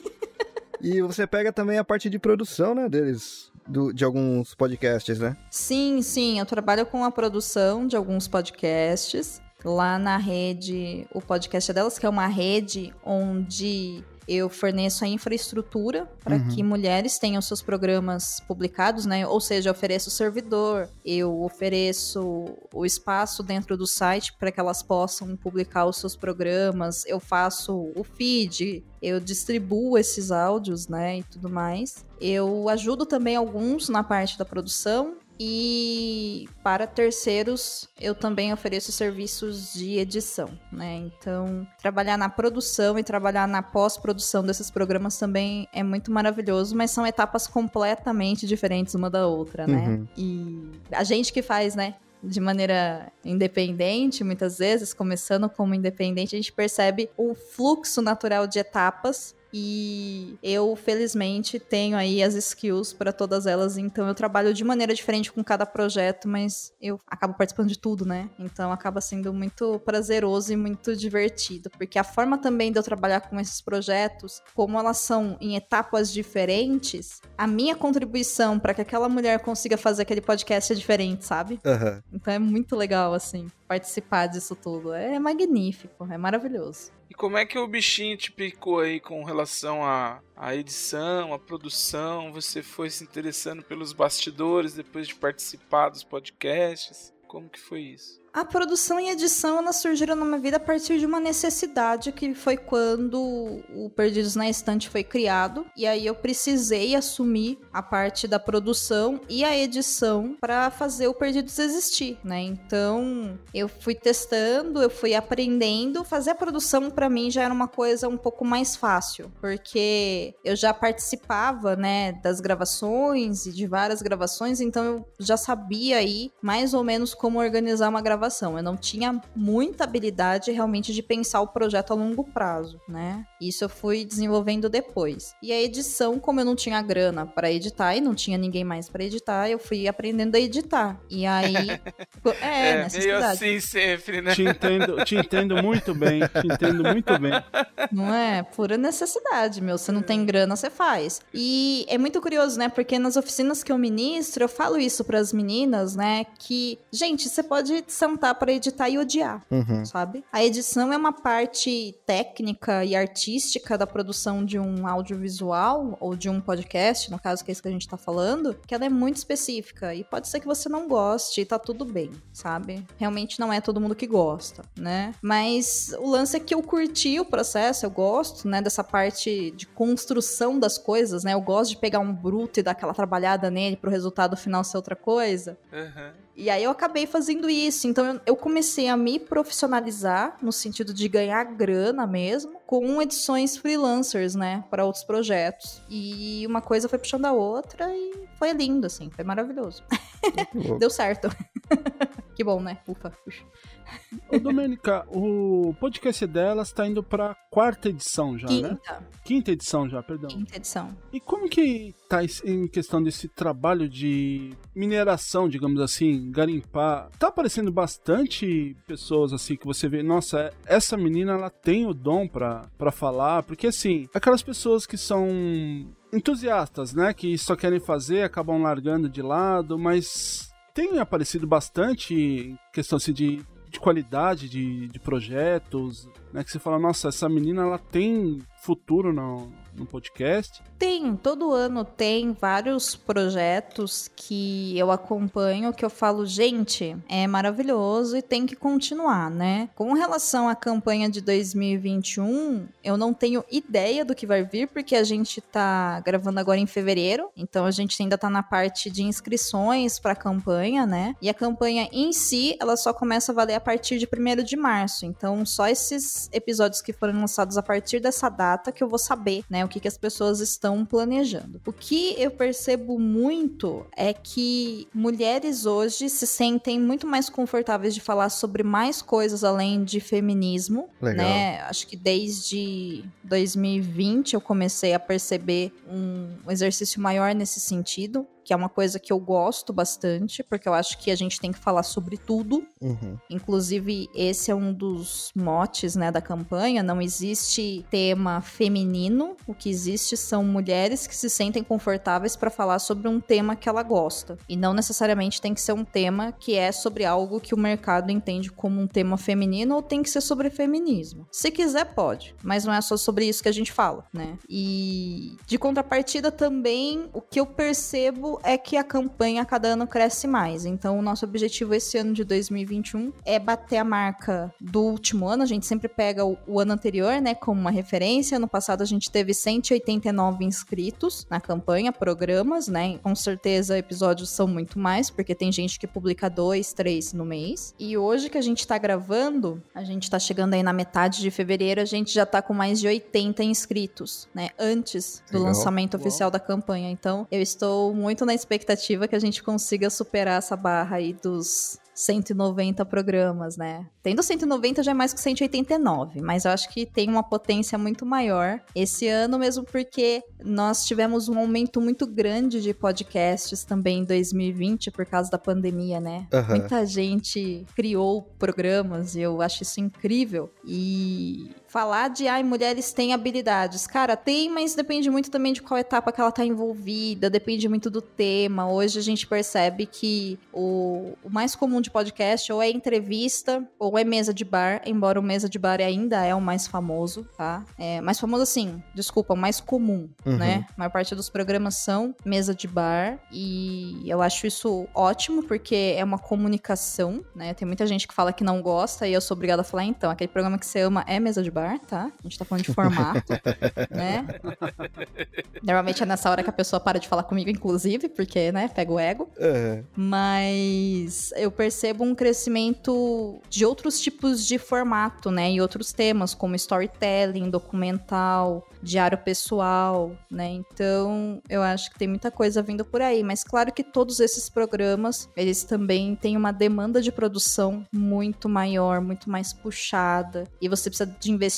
[SPEAKER 3] E você pega também a parte de produção, né, deles, do- de alguns podcasts, né?
[SPEAKER 6] Sim, sim, eu trabalho com a produção de alguns podcasts lá na rede, o podcast é delas, que é uma rede onde eu forneço a infraestrutura para
[SPEAKER 3] Uhum.
[SPEAKER 6] que mulheres tenham seus programas publicados, né? Ou seja, eu ofereço o servidor, eu ofereço o espaço dentro do site para que elas possam publicar os seus programas, eu faço o feed, eu distribuo esses áudios, né, e tudo mais. Eu ajudo também alguns na parte da produção e para terceiros eu também ofereço serviços de edição, né? Então, trabalhar na produção e trabalhar na pós-produção desses programas também é muito maravilhoso, mas são etapas completamente diferentes uma da outra, né?
[SPEAKER 3] Uhum.
[SPEAKER 6] E a gente que faz, né, de maneira independente, muitas vezes, começando como independente, a gente percebe o fluxo natural de etapas e eu felizmente tenho aí as skills para todas elas, então eu trabalho de maneira diferente com cada projeto, mas eu acabo participando de tudo, né? Então acaba sendo muito prazeroso e muito divertido, porque a forma também de eu trabalhar com esses projetos, como elas são em etapas diferentes, a minha contribuição para que aquela mulher consiga fazer aquele podcast é diferente, sabe?
[SPEAKER 3] Aham.
[SPEAKER 6] Então é muito legal, assim, participar disso tudo. É magnífico, é maravilhoso.
[SPEAKER 5] E como é que o bichinho te picou aí com relação à, à edição, à produção? Você foi se interessando pelos bastidores depois de participar dos podcasts? Como que foi isso?
[SPEAKER 6] A produção e edição elas surgiram na minha vida a partir de uma necessidade que foi quando o Perdidos na Estante foi criado e aí eu precisei assumir a parte da produção e a edição para fazer o Perdidos existir, né? Então eu fui testando, eu fui aprendendo. Fazer a produção para mim já era uma coisa um pouco mais fácil porque eu já participava, né, das gravações e de várias gravações, então eu já sabia aí mais ou menos como organizar uma gravação gravação. Eu não tinha muita habilidade realmente de pensar o projeto a longo prazo, né? Isso eu fui desenvolvendo depois. E a edição, como eu não tinha grana para editar e não tinha ninguém mais para editar, eu fui aprendendo a editar. E aí. <laughs> é,
[SPEAKER 5] É, meio
[SPEAKER 6] necessidade.
[SPEAKER 5] assim sempre, né?
[SPEAKER 2] Te entendo, te entendo muito bem, te entendo muito bem.
[SPEAKER 6] Não é? Pura necessidade, meu. Você não tem grana, você faz. E é muito curioso, né? Porque nas oficinas que eu ministro, eu falo isso pras meninas, né? Que, gente, você pode sentar pra editar e odiar,
[SPEAKER 3] Uhum.
[SPEAKER 6] sabe? A edição é uma parte técnica e artística da produção de um audiovisual ou de um podcast, no caso que é isso que a gente tá falando, que ela é muito específica e pode ser que você não goste e tá tudo bem, sabe? Realmente não é todo mundo que gosta, né? Mas o lance é que eu curti o processo, eu gosto, né, dessa parte de construção das coisas, né? Eu gosto de pegar um bruto e dar aquela trabalhada nele pro resultado final ser outra coisa.
[SPEAKER 5] Aham.
[SPEAKER 6] E aí eu acabei fazendo isso. Então eu- comecei a me profissionalizar no sentido de ganhar grana mesmo, com edições freelancers, né, para outros projetos. E uma coisa foi puxando a outra e foi lindo, assim, foi maravilhoso. <laughs> Deu certo. <laughs> que bom, né? Ufa. puxa.
[SPEAKER 2] Ô, Domênica, o podcast delas tá indo pra quarta edição já, né?
[SPEAKER 6] Quinta,
[SPEAKER 2] Quinta edição já, perdão.
[SPEAKER 6] quinta edição.
[SPEAKER 2] E como que tá em questão desse trabalho de mineração, digamos assim, garimpar? Tá aparecendo bastante pessoas assim que você vê, nossa, essa menina ela tem o dom pra, pra falar, porque assim, aquelas pessoas que são entusiastas, né, que só querem fazer, acabam largando de lado, mas tem aparecido bastante em questão assim, de, de qualidade de, de projetos, né, que você fala, nossa, essa menina ela tem futuro no, no podcast.
[SPEAKER 6] Tem, todo ano tem vários projetos que eu acompanho que eu falo, gente, é maravilhoso e tem que continuar, né? Com relação à campanha de 2021, eu não tenho ideia do que vai vir, porque a gente tá gravando agora em fevereiro, então a gente ainda tá na parte de inscrições pra campanha, né? E a campanha em si, ela só começa a valer a partir de 1 de março, então só esses episódios que foram lançados a partir dessa data que eu vou saber, né, o que, que as pessoas estão planejando. O que eu percebo muito é que mulheres hoje se sentem muito mais confortáveis de falar sobre mais coisas além de feminismo,
[SPEAKER 3] Legal.
[SPEAKER 6] né? Acho que desde 2020 eu comecei a perceber um exercício maior nesse sentido. Que é uma coisa que eu gosto bastante, porque eu acho que a gente tem que falar sobre tudo,
[SPEAKER 3] Uhum.
[SPEAKER 6] Inclusive, esse é um dos motes né, da campanha. Não existe tema feminino. O que existe são mulheres que se sentem confortáveis para falar sobre um tema que ela gosta. E não necessariamente tem que ser um tema que é sobre algo que o mercado entende como um tema feminino ou tem que ser sobre feminismo. Se quiser, pode. Mas não é só sobre isso que a gente fala, né? E de contrapartida também, o que eu percebo é que a campanha a cada ano cresce mais. Então, o nosso objetivo esse ano de 2021 é bater a marca do último ano. A gente sempre pega o, o ano anterior, né, como uma referência. No passado a gente teve 189 inscritos na campanha, programas, né? Com certeza episódios são muito mais, porque tem gente que publica dois, três no mês. E hoje que a gente tá gravando, a gente tá chegando aí na metade de fevereiro, a gente já tá com mais de 80 inscritos, né? Antes do
[SPEAKER 3] Legal.
[SPEAKER 6] lançamento oficial da campanha. Então, eu estou muito na expectativa que a gente consiga superar essa barra aí dos 190 programas, né? Tendo 190 já é mais que 189, mas eu acho que tem uma potência muito maior esse ano mesmo porque nós tivemos um aumento muito grande de podcasts também em 2020 por causa da pandemia, né?
[SPEAKER 3] Aham.
[SPEAKER 6] Muita gente criou programas e eu acho isso incrível. E falar de ai, mulheres têm habilidades. Cara, tem, mas depende muito também de qual etapa que ela tá envolvida, depende muito do tema. Hoje a gente percebe que o, o mais comum de podcast ou é entrevista ou é mesa de bar, embora o mesa de bar ainda é o mais famoso, tá? É mais famoso assim, desculpa, o mais comum,
[SPEAKER 3] Uhum.
[SPEAKER 6] né? A maior parte dos programas são mesa de bar e eu acho isso ótimo porque é uma comunicação, né? Tem muita gente que fala que não gosta e eu sou obrigada a falar, então, aquele programa que você ama é mesa de bar, tá? A gente tá falando de <laughs> formato, né? Normalmente é nessa hora que a pessoa para de falar comigo, inclusive, porque, né, pega o ego.
[SPEAKER 3] Aham.
[SPEAKER 6] Mas eu percebo um crescimento de outros tipos de formato, né? E outros temas, como storytelling, documental, diário pessoal, né? Então, eu acho que tem muita coisa vindo por aí. Mas claro que todos esses programas, eles também têm uma demanda de produção muito maior, muito mais puxada. E você precisa de investimento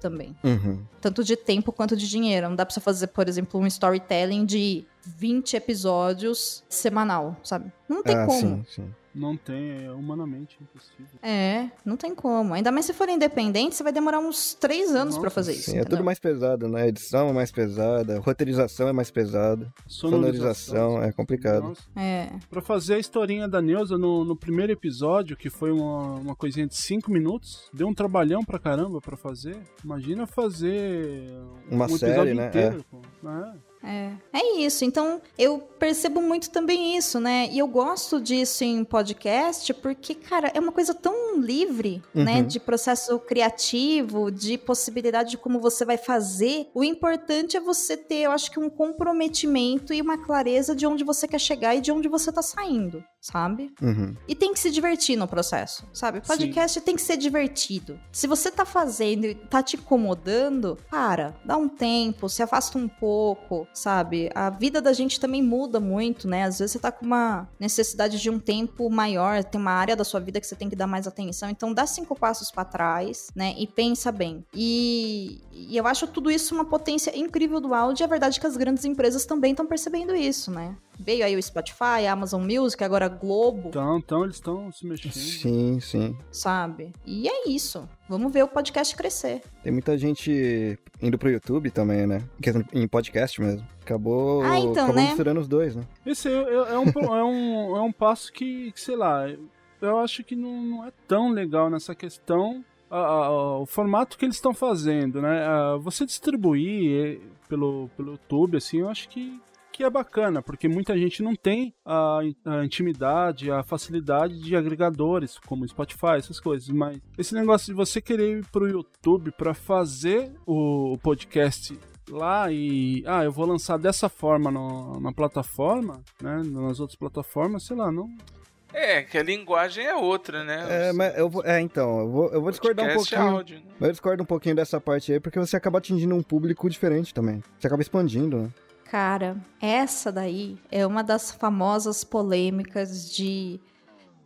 [SPEAKER 6] também
[SPEAKER 3] Uhum.
[SPEAKER 6] tanto de tempo quanto de dinheiro. Não dá pra você fazer, por exemplo, um storytelling de 20 episódios semanal, sabe? Não tem
[SPEAKER 3] ah,
[SPEAKER 6] como.
[SPEAKER 3] sim, sim.
[SPEAKER 2] Não tem, é humanamente impossível.
[SPEAKER 6] É, não tem como. Ainda mais se for independente, você vai demorar uns três anos pra
[SPEAKER 2] Nossa,
[SPEAKER 6] fazer isso.
[SPEAKER 3] Sim, é tudo mais pesado, né? A edição é mais pesada, a roteirização é mais pesada, sonorização é complicado.
[SPEAKER 2] Nossa.
[SPEAKER 6] É.
[SPEAKER 2] Pra fazer a historinha da Neuza no, no primeiro episódio, que foi uma, uma coisinha de 5 minutos, deu um trabalhão pra caramba pra fazer. Imagina fazer
[SPEAKER 3] Uma
[SPEAKER 2] um
[SPEAKER 3] série,
[SPEAKER 2] episódio
[SPEAKER 3] né?
[SPEAKER 2] inteiro. pô. É.
[SPEAKER 6] É, é isso. Então, eu percebo muito também isso, né? E eu gosto disso em podcast porque, cara, é uma coisa tão livre, né?
[SPEAKER 3] Uhum.
[SPEAKER 6] De processo criativo, de possibilidade de como você vai fazer. O importante é você ter, eu acho que, um comprometimento e uma clareza de onde você quer chegar e de onde você tá saindo, sabe?
[SPEAKER 3] Uhum.
[SPEAKER 6] E tem que se divertir no processo, sabe? Podcast tem que ser divertido. Se você tá fazendo e tá te incomodando, para, dá um tempo, se afasta um pouco, sabe? A vida da gente também muda muito, né? Às vezes você tá com uma necessidade de um tempo maior, tem uma área da sua vida que você tem que dar mais atenção, então dá cinco passos pra trás, né? E pensa bem. E, e eu acho tudo isso uma potência incrível do áudio, e verdade é que as grandes empresas também estão percebendo isso, né? Veio aí o Spotify, a Amazon Music, agora a Globo
[SPEAKER 2] Então, então eles estão se mexendo.
[SPEAKER 3] Sim, sim.
[SPEAKER 6] sabe? E é isso. Vamos ver o podcast crescer.
[SPEAKER 3] Tem muita gente indo pro YouTube também, né? Quer dizer, Em podcast mesmo. Acabou,
[SPEAKER 6] Ah, então,
[SPEAKER 3] acabou
[SPEAKER 6] né?
[SPEAKER 3] misturando os dois, né?
[SPEAKER 2] Esse é, é- é um, é, um, é um passo que, que, sei lá, eu acho que não, não é tão legal nessa questão. a- a- o formato que eles estão fazendo, né? Ah, você distribuir eh, pelo, pelo YouTube, assim, eu acho que, que é bacana, porque muita gente não tem a, a intimidade, a facilidade de agregadores, como Spotify, essas coisas. Mas esse negócio de você querer ir pro YouTube para fazer o podcast lá e ah, eu vou lançar dessa forma no- na plataforma, né? Nas outras plataformas, sei lá, não.
[SPEAKER 5] É, que a linguagem é outra, né?
[SPEAKER 3] É, mas eu vou, é, então, eu vou, eu vou discordar um
[SPEAKER 5] é
[SPEAKER 3] pouquinho.
[SPEAKER 5] áudio, né?
[SPEAKER 3] Eu discordo um pouquinho dessa parte aí, porque você acaba atingindo um público diferente também. Você acaba expandindo, né?
[SPEAKER 6] Cara, essa daí é uma das famosas polêmicas de.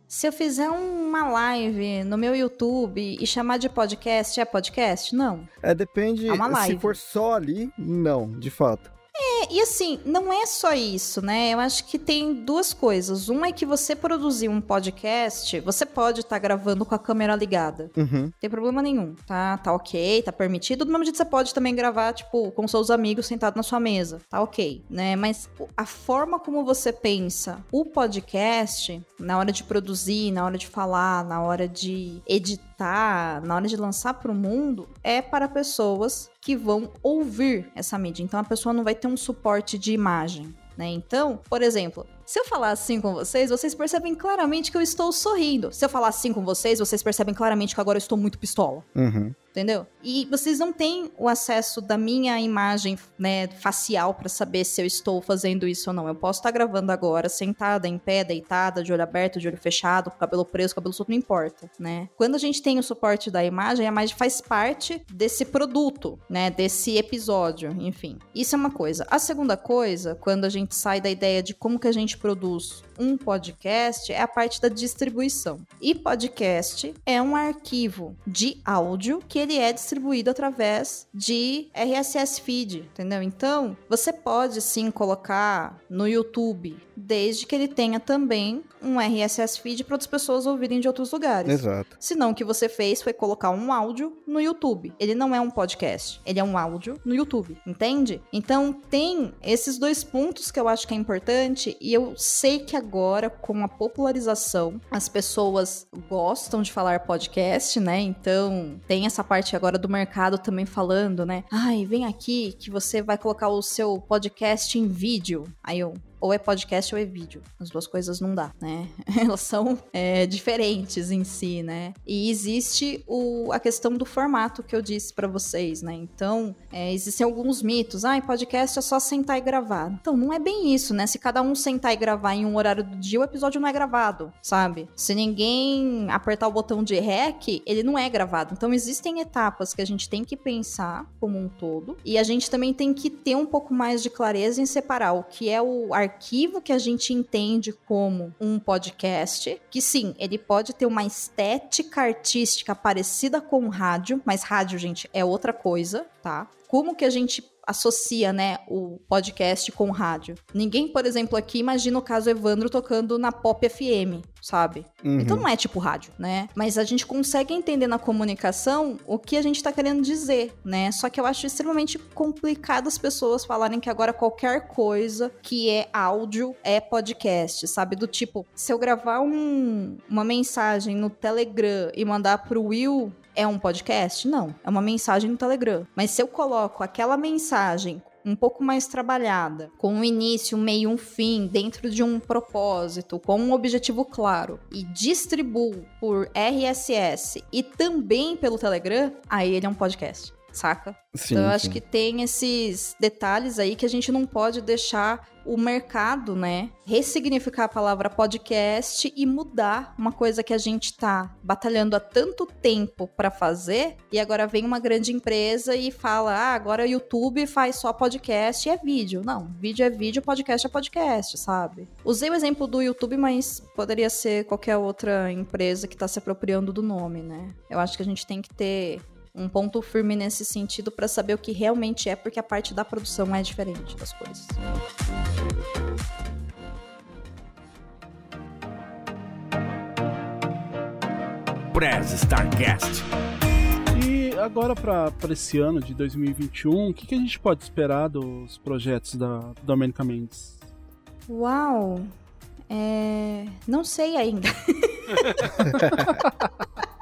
[SPEAKER 6] Se eu fizer uma live no meu YouTube e chamar de podcast, é podcast? Não.
[SPEAKER 3] É, depende.
[SPEAKER 6] É uma live.
[SPEAKER 3] Se for só ali, não, de fato.
[SPEAKER 6] É, e assim, não é só isso, né? Eu acho que tem duas coisas. Uma é que você produzir um podcast, você pode estar gravando com a câmera ligada.
[SPEAKER 3] Uhum.
[SPEAKER 6] Não tem problema nenhum, tá? Tá ok, tá permitido. Do mesmo jeito você pode também gravar, tipo, com seus amigos sentado na sua mesa. Tá ok, né? Mas a forma como você pensa o podcast, na hora de produzir, na hora de falar, na hora de editar, na hora de lançar pro mundo, é para pessoas que vão ouvir essa mídia. Então a pessoa não vai ter um suporte de imagem. Né? Então, por exemplo, se eu falar assim com vocês, vocês percebem claramente que eu estou sorrindo. Se eu falar assim com vocês, vocês percebem claramente que agora eu estou muito pistola.
[SPEAKER 3] Uhum.
[SPEAKER 6] Entendeu? E vocês não têm o acesso da minha imagem, né, facial pra saber se eu estou fazendo isso ou não. Eu posso estar gravando agora, sentada, em pé, deitada, de olho aberto, de olho fechado, cabelo preso, cabelo solto, não importa, né? Quando a gente tem o suporte da imagem, a imagem faz parte desse produto, né, desse episódio, enfim. Isso é uma coisa. A segunda coisa, quando a gente sai da ideia de como que a gente gente produz um podcast é a parte da distribuição. E podcast é um arquivo de áudio que ele é distribuído através de RSS feed, entendeu? Então, você pode sim colocar no YouTube, desde que ele tenha também um RSS feed para outras pessoas ouvirem de outros lugares.
[SPEAKER 3] Exato.
[SPEAKER 6] Senão, o que você fez foi colocar um áudio no YouTube. Ele não é um podcast, ele é um áudio no YouTube, entende? Então, tem esses dois pontos que eu acho que é importante e eu sei que agora, com a popularização, as pessoas gostam de falar podcast, né? Então, tem essa parte agora do mercado também falando, né? Ai, vem aqui que você vai colocar o seu podcast em vídeo. Aí eu, ou é podcast ou é vídeo. As duas coisas não dá, né? <laughs> Elas são é, diferentes em si, né? E existe o, a questão do formato que eu disse para vocês, né? Então, é, existem alguns mitos. Ah, podcast é só sentar e gravar. Então, não é bem isso, né? Se cada um sentar e gravar em um horário do dia, o episódio não é gravado, sabe? Se ninguém apertar o botão de rec, ele não é gravado. Então, existem etapas que a gente tem que pensar como um todo. E a gente também tem que ter um pouco mais de clareza em separar o que é o arquivo arquivo que a gente entende como um podcast, que sim, ele pode ter uma estética artística parecida com rádio, mas rádio, gente, é outra coisa, tá? Como que a gente associa, né, o podcast com rádio. Ninguém, por exemplo, aqui imagina o caso Evandro tocando na Pop FM, sabe?
[SPEAKER 3] Uhum.
[SPEAKER 6] Então não é tipo rádio, né? Mas a gente consegue entender na comunicação o que a gente tá querendo dizer, né? Só que eu acho extremamente complicado as pessoas falarem que agora qualquer coisa que é áudio é podcast, sabe? Do tipo, se eu gravar um, uma mensagem no Telegram e mandar pro Will, é um podcast? Não, é uma mensagem no Telegram. Mas se eu coloco aquela mensagem um pouco mais trabalhada, com um início, um meio, um fim, dentro de um propósito, com um objetivo claro, e distribuo por RSS e também pelo Telegram, aí ele é um podcast saca?
[SPEAKER 3] Sim,
[SPEAKER 6] então eu acho
[SPEAKER 3] sim.
[SPEAKER 6] que tem esses detalhes aí que a gente não pode deixar o mercado, né, ressignificar a palavra podcast e mudar uma coisa que a gente tá batalhando há tanto tempo para fazer e agora vem uma grande empresa e fala: "Ah, agora o YouTube faz só podcast e é vídeo". Não, vídeo é vídeo, podcast é podcast, sabe? Usei o exemplo do YouTube, mas poderia ser qualquer outra empresa que tá se apropriando do nome, né? Eu acho que a gente tem que ter um ponto firme nesse sentido para saber o que realmente é, porque a parte da produção é diferente das coisas.
[SPEAKER 1] Press Starcast.
[SPEAKER 2] E agora para esse ano de 2021, o que, que a gente pode esperar dos projetos da Domenica Mendes?
[SPEAKER 6] Uau! É... Não sei ainda. <laughs>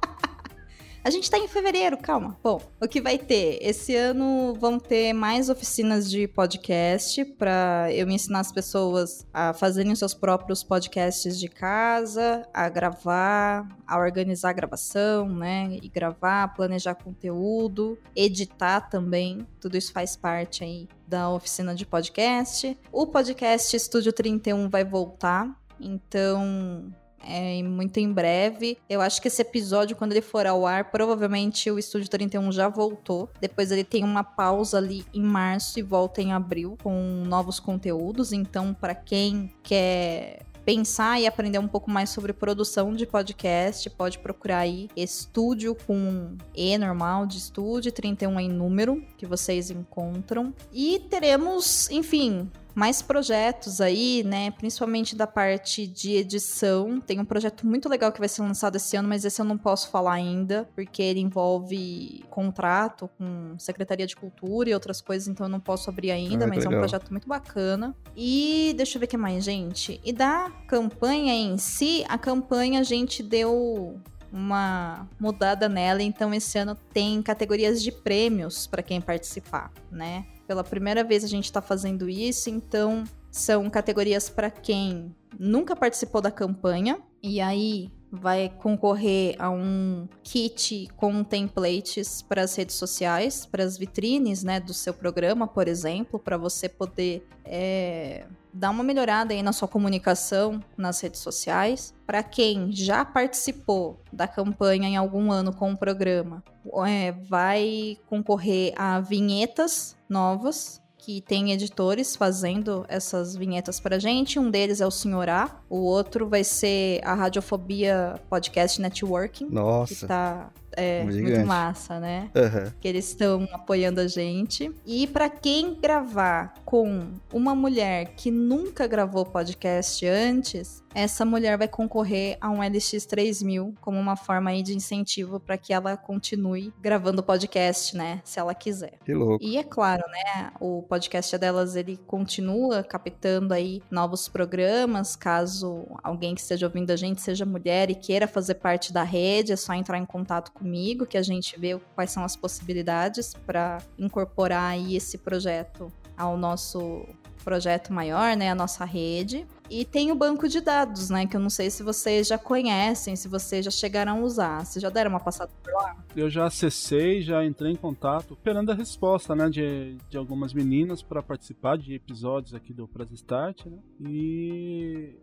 [SPEAKER 6] A gente tá em fevereiro, calma. Bom, o que vai ter? Esse ano vão ter mais oficinas de podcast para eu me ensinar as pessoas a fazerem os seus próprios podcasts de casa, a gravar, a organizar a gravação, né? E gravar, planejar conteúdo, editar também. Tudo isso faz parte aí da oficina de podcast. O podcast Estúdio 31 vai voltar. Então, é, muito em breve. Eu acho que esse episódio, quando ele for ao ar, provavelmente o Estúdio 31 já voltou. Depois ele tem uma pausa ali em março e volta em abril com novos conteúdos. Então, para quem quer pensar e aprender um pouco mais sobre produção de podcast, pode procurar aí estúdio com E normal de estúdio, 31 em número, que vocês encontram. E teremos, enfim, mais projetos aí, né? Principalmente da parte de edição. Tem um projeto muito legal que vai ser lançado esse ano, mas esse eu não posso falar ainda, porque ele envolve contrato com Secretaria de Cultura e outras coisas, então eu não posso abrir ainda,
[SPEAKER 3] Ah,
[SPEAKER 6] mas é um
[SPEAKER 3] legal.
[SPEAKER 6] projeto muito bacana. E deixa eu ver o que mais, gente. E da campanha em si, a campanha a gente deu uma mudada nela, então esse ano tem categorias de prêmios para quem participar, né? Pela primeira vez a gente está fazendo isso, então são categorias para quem nunca participou da campanha. E aí vai concorrer a um kit com templates para as redes sociais, para as vitrines, né, do seu programa, por exemplo, para você poder é, dar uma melhorada aí na sua comunicação nas redes sociais. Para quem já participou da campanha em algum ano com o programa, é, vai concorrer a vinhetas novas que tem editores fazendo essas vinhetas pra gente. Um deles é o Senhor A, o outro vai ser a Radiofobia Podcast Networking, que
[SPEAKER 3] Nossa.
[SPEAKER 6] tá é, muito massa, né?
[SPEAKER 3] Aham.
[SPEAKER 6] que eles estão apoiando a gente. E para quem gravar com uma mulher que nunca gravou podcast antes, essa mulher vai concorrer a um LX3000 como uma forma aí de incentivo para que ela continue gravando podcast, né, se ela quiser.
[SPEAKER 3] Que louco.
[SPEAKER 6] E é claro, né, o podcast delas ele continua captando aí novos programas, caso alguém que esteja ouvindo a gente seja mulher e queira fazer parte da rede, é só entrar em contato comigo que a gente vê quais são as possibilidades para incorporar aí esse projeto ao nosso projeto maior, né, a nossa rede. E tem o banco de dados, né, que eu não sei se vocês já conhecem, se vocês já chegaram a usar. Vocês já deram uma passada por lá?
[SPEAKER 2] Eu já acessei, já entrei em contato, esperando a resposta, né, de, de algumas meninas para participar de episódios aqui do Press Start, né? E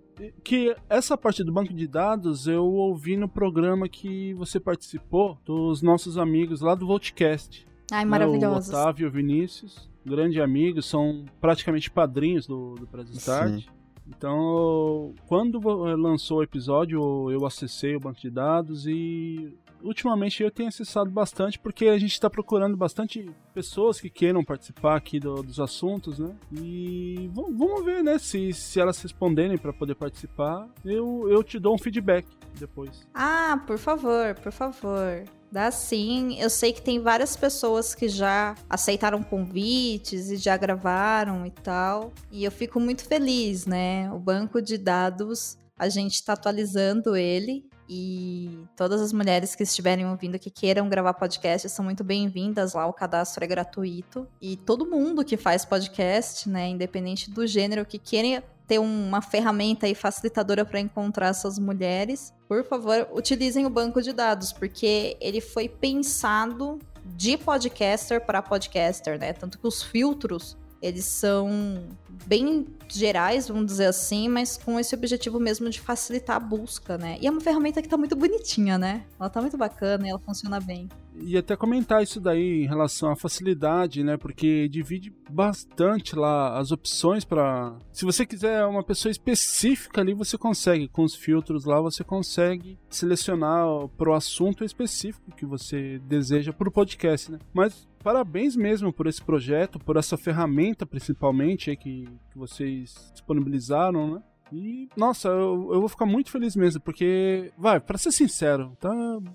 [SPEAKER 2] que essa parte do banco de dados eu ouvi no programa que você participou dos nossos amigos lá do Voltcast.
[SPEAKER 6] Ai,
[SPEAKER 2] né,
[SPEAKER 6] maravilhosos.
[SPEAKER 2] O Otávio e o Vinícius, grande amigos, são praticamente padrinhos do, do Press Start.
[SPEAKER 3] Sim.
[SPEAKER 2] Então, quando vo- lançou o episódio, eu acessei o banco de dados e ultimamente eu tenho acessado bastante porque a gente está procurando bastante pessoas que queiram participar aqui do- dos assuntos, né? E vamos ver, né? Se, se elas responderem para poder participar, eu, eu te dou um feedback depois.
[SPEAKER 6] Ah, por favor, por favor. Dá sim. Eu sei que tem várias pessoas que já aceitaram convites e já gravaram e tal. E eu fico muito feliz, né? O banco de dados, a gente está atualizando ele. E todas as mulheres que estiverem ouvindo que queiram gravar podcast são muito bem-vindas lá. O cadastro é gratuito. E todo mundo que faz podcast, né? Independente do gênero, que queira ter uma ferramenta aí facilitadora para encontrar essas mulheres, por favor, utilizem o banco de dados, porque ele foi pensado de podcaster para podcaster, né? Tanto que os filtros, eles são bem gerais, vamos dizer assim, mas com esse objetivo mesmo de facilitar a busca, né? E é uma ferramenta que tá muito bonitinha, né? Ela tá muito bacana e ela funciona bem.
[SPEAKER 2] E até comentar isso daí em relação à facilidade, né? Porque divide bastante lá as opções para. Se você quiser uma pessoa específica ali, você consegue. Com os filtros lá, você consegue selecionar pro assunto específico que você deseja pro podcast, né? Mas parabéns mesmo por esse projeto, por essa ferramenta principalmente que, que vocês disponibilizaram, né? E, nossa, eu, eu vou ficar muito feliz mesmo, porque, vai, pra ser sincero, tá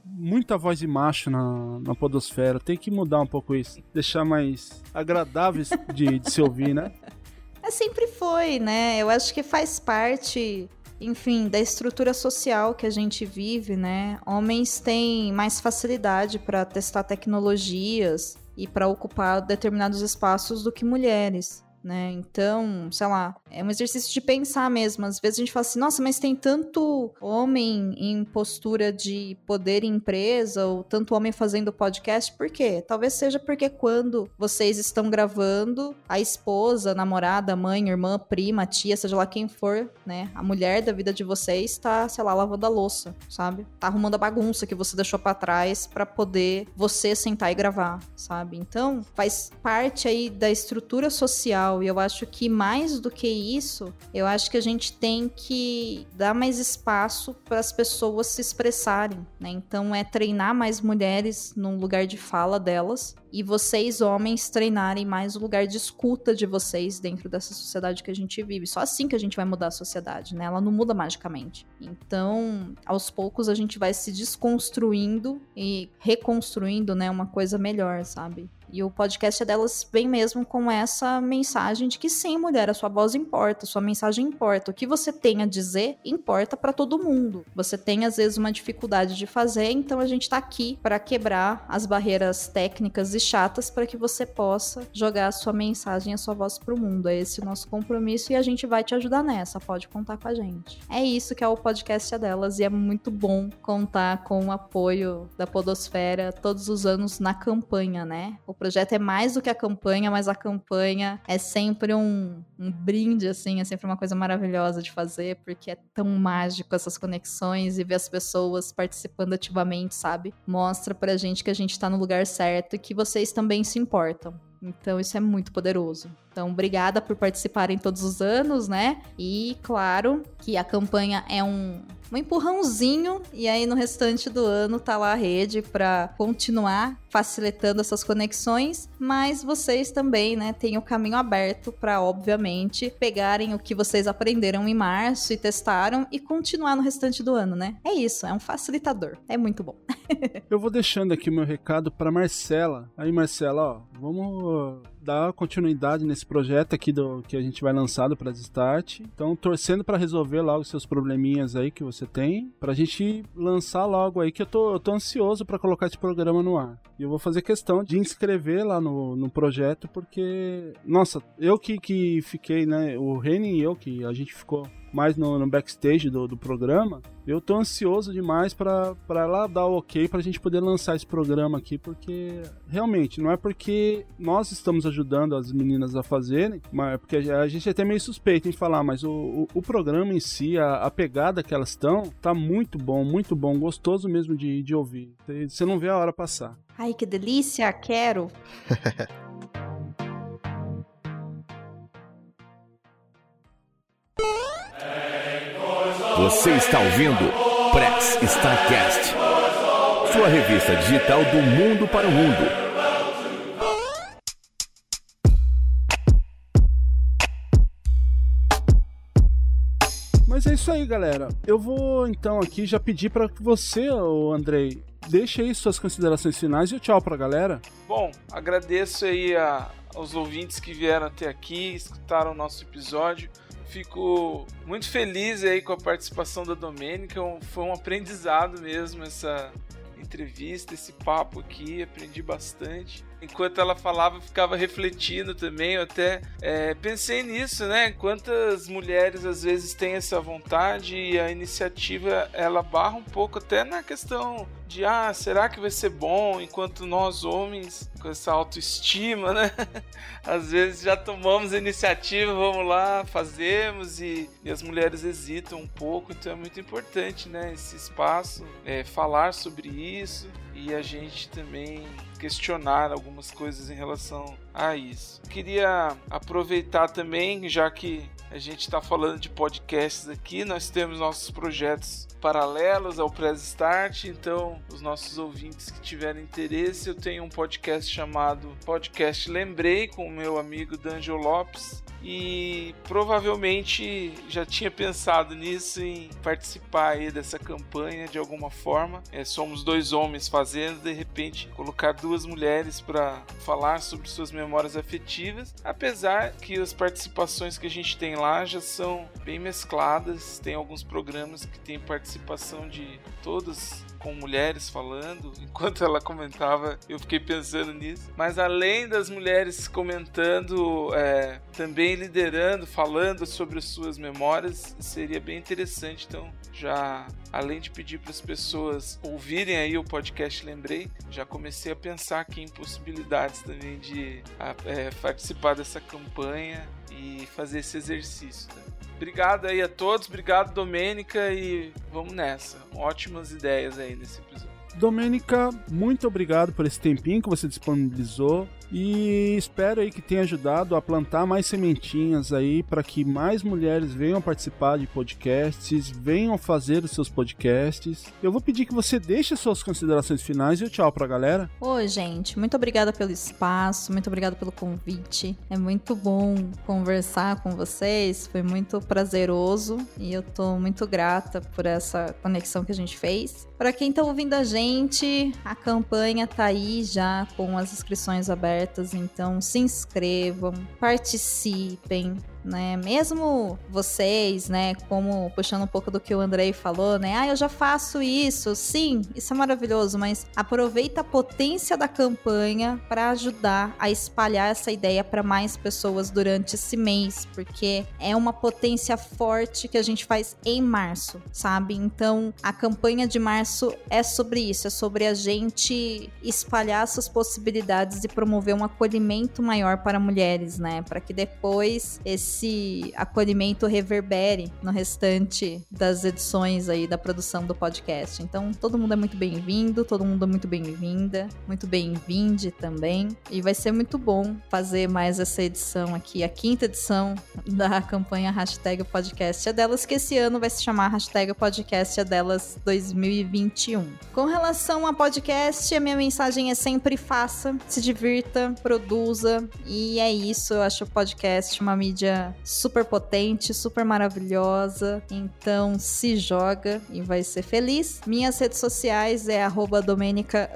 [SPEAKER 2] muita voz de macho na, na podosfera, tem que mudar um pouco isso, deixar mais agradável de, de se ouvir, né? <laughs>
[SPEAKER 6] É, sempre foi, né? Eu acho que faz parte, enfim, da estrutura social que a gente vive, né? Homens têm mais facilidade para testar tecnologias e para ocupar determinados espaços do que mulheres. Né? Então, sei lá, é um exercício de pensar mesmo. Às vezes a gente fala assim, nossa, mas tem tanto homem em postura de poder em empresa, ou tanto homem fazendo podcast, por quê? Talvez seja porque quando vocês estão gravando, a esposa, a namorada, a mãe, a irmã, a prima, tia, seja lá quem for, né? A mulher da vida de vocês tá, sei lá, lavando a louça, sabe? Tá arrumando a bagunça que você deixou para trás para poder você sentar e gravar, sabe? Então, faz parte aí da estrutura social e eu acho que mais do que isso, eu acho que a gente tem que dar mais espaço para as pessoas se expressarem, né? Então é treinar mais mulheres num lugar de fala delas e vocês homens treinarem mais o lugar de escuta de vocês dentro dessa sociedade que a gente vive. Só assim que a gente vai mudar a sociedade, né? Ela não muda magicamente. Então, aos poucos a gente vai se desconstruindo e reconstruindo, né, uma coisa melhor, sabe? E o podcast delas vem mesmo com essa mensagem de que sim, mulher, a sua voz importa, a sua mensagem importa. O que você tem a dizer importa para todo mundo. Você tem às vezes uma dificuldade de fazer, então a gente tá aqui para quebrar as barreiras técnicas e chatas para que você possa jogar a sua mensagem, a sua voz pro mundo. É esse o nosso compromisso e a gente vai te ajudar nessa. Pode contar com a gente. É isso que é o podcast delas e é muito bom contar com o apoio da Podosfera todos os anos na campanha, né? O projeto é mais do que a campanha, mas a campanha é sempre um, um brinde, assim, é sempre uma coisa maravilhosa de fazer, porque é tão mágico essas conexões e ver as pessoas participando ativamente, sabe? Mostra pra gente que a gente tá no lugar certo e que vocês também se importam. Então isso é muito poderoso. Então, obrigada por participarem todos os anos, né? E claro que a campanha é um, um empurrãozinho e aí no restante do ano tá lá a rede para continuar facilitando essas conexões, mas vocês também, né, têm o caminho aberto para obviamente pegarem o que vocês aprenderam em março e testaram e continuar no restante do ano, né? É isso, é um facilitador. É muito bom. <laughs>
[SPEAKER 2] Eu vou deixando aqui meu recado para Marcela. Aí, Marcela, ó, vamos dar continuidade nesse projeto aqui do que a gente vai lançar Press Start. Então, torcendo para resolver logo seus probleminhas aí que você tem, pra gente lançar logo aí que eu tô, eu tô ansioso para colocar esse programa no ar. Eu vou fazer questão de inscrever lá no, no projeto porque, nossa, eu que, que fiquei, né, o Reni e eu que a gente ficou mais no, no backstage do, do, programa, eu tô ansioso demais para lá dar o ok pra gente poder lançar esse programa aqui, porque realmente não é porque nós estamos ajudando as meninas a fazerem, mas porque a gente é até meio suspeito em falar, mas o, o, o programa em si, a, a, pegada que elas estão, tá muito bom, muito bom, gostoso mesmo de, de ouvir. Você não vê a hora passar.
[SPEAKER 6] Ai, que delícia, quero! <laughs> <laughs>
[SPEAKER 1] Você está ouvindo Press Starcast, sua revista digital do mundo para o mundo.
[SPEAKER 2] Mas é isso aí, galera. Eu vou então aqui já pedir para que você, Andrei, deixe aí suas considerações finais e o tchau para a galera.
[SPEAKER 5] Bom, agradeço aí a, aos ouvintes que vieram até aqui, escutaram o nosso episódio. Fico muito feliz aí com a participação da Domênica. Foi um aprendizado mesmo essa entrevista, esse papo aqui. Aprendi bastante enquanto ela falava, ficava refletindo também. Eu até é, pensei nisso, né? Quantas mulheres às vezes têm essa vontade e a iniciativa ela barra um pouco até na questão de ah, será que vai ser bom? Enquanto nós homens, com essa autoestima, né? <laughs> Às vezes já tomamos a iniciativa, vamos lá, fazemos e, e as mulheres hesitam um pouco, então é muito importante, né? Esse espaço, é, falar sobre isso e a gente também questionar algumas coisas em relação a isso. Queria aproveitar também, já que a gente está falando de podcasts aqui, nós temos nossos projetos paralelos ao Press Start, então os nossos ouvintes que tiverem interesse, eu tenho um podcast chamado Podcast Lembrei com o meu amigo Danjo Lopes e provavelmente já tinha pensado nisso em participar aí dessa campanha de alguma forma. É, somos dois homens fazendo, de repente colocar duas mulheres para falar sobre suas memórias afetivas, apesar que as participações que a gente tem lá já são bem mescladas. Tem alguns programas que tem participação de todas com mulheres falando. <laughs> Enquanto ela comentava, eu fiquei pensando nisso. Mas além das mulheres comentando, é, também liderando, falando sobre as suas memórias, seria bem interessante. Então, já além de pedir para as pessoas ouvirem aí o podcast, lembrei, já comecei a pensar aqui em possibilidades também de é, participar dessa campanha e fazer esse exercício. Né? Obrigado aí a todos, obrigado Domênica e vamos nessa. Ótimas ideias aí nesse episódio.
[SPEAKER 2] Domênica, muito obrigado por esse tempinho que você disponibilizou. E espero aí que tenha ajudado a plantar mais sementinhas aí para que mais mulheres venham participar de podcasts, venham fazer os seus podcasts. Eu vou pedir que você deixe suas considerações finais e o tchau pra galera.
[SPEAKER 6] Oi, gente, muito obrigada pelo espaço, muito obrigada pelo convite. É muito bom conversar com vocês, foi muito prazeroso e eu tô muito grata por essa conexão que a gente fez. Para quem tá ouvindo a gente, a campanha tá aí já com as inscrições abertas então se inscrevam, participem, né? Mesmo vocês, né, como puxando um pouco do que o Andrei falou, né? Ah, eu já faço isso. Sim, isso é maravilhoso, mas aproveita a potência da campanha para ajudar a espalhar essa ideia para mais pessoas durante esse mês, porque é uma potência forte que a gente faz em março, sabe? Então, a campanha de março é sobre isso, é sobre a gente espalhar essas possibilidades e promover um acolhimento maior para mulheres, né? Para que depois esse esse acolhimento reverbere no restante das edições aí da produção do podcast. Então, todo mundo é muito bem-vindo, todo mundo é muito bem-vinda, muito bem-vinde também. E vai ser muito bom fazer mais essa edição aqui, a quinta edição da campanha Hashtag Podcast é Delas, que esse ano vai se chamar Hashtag Podcast é Delas 2021. Com relação a podcast, a minha mensagem é sempre faça, se divirta, produza, e é isso. Eu acho o podcast uma mídia super potente, super maravilhosa. Então se joga e vai ser feliz. Minhas redes sociais é Domenica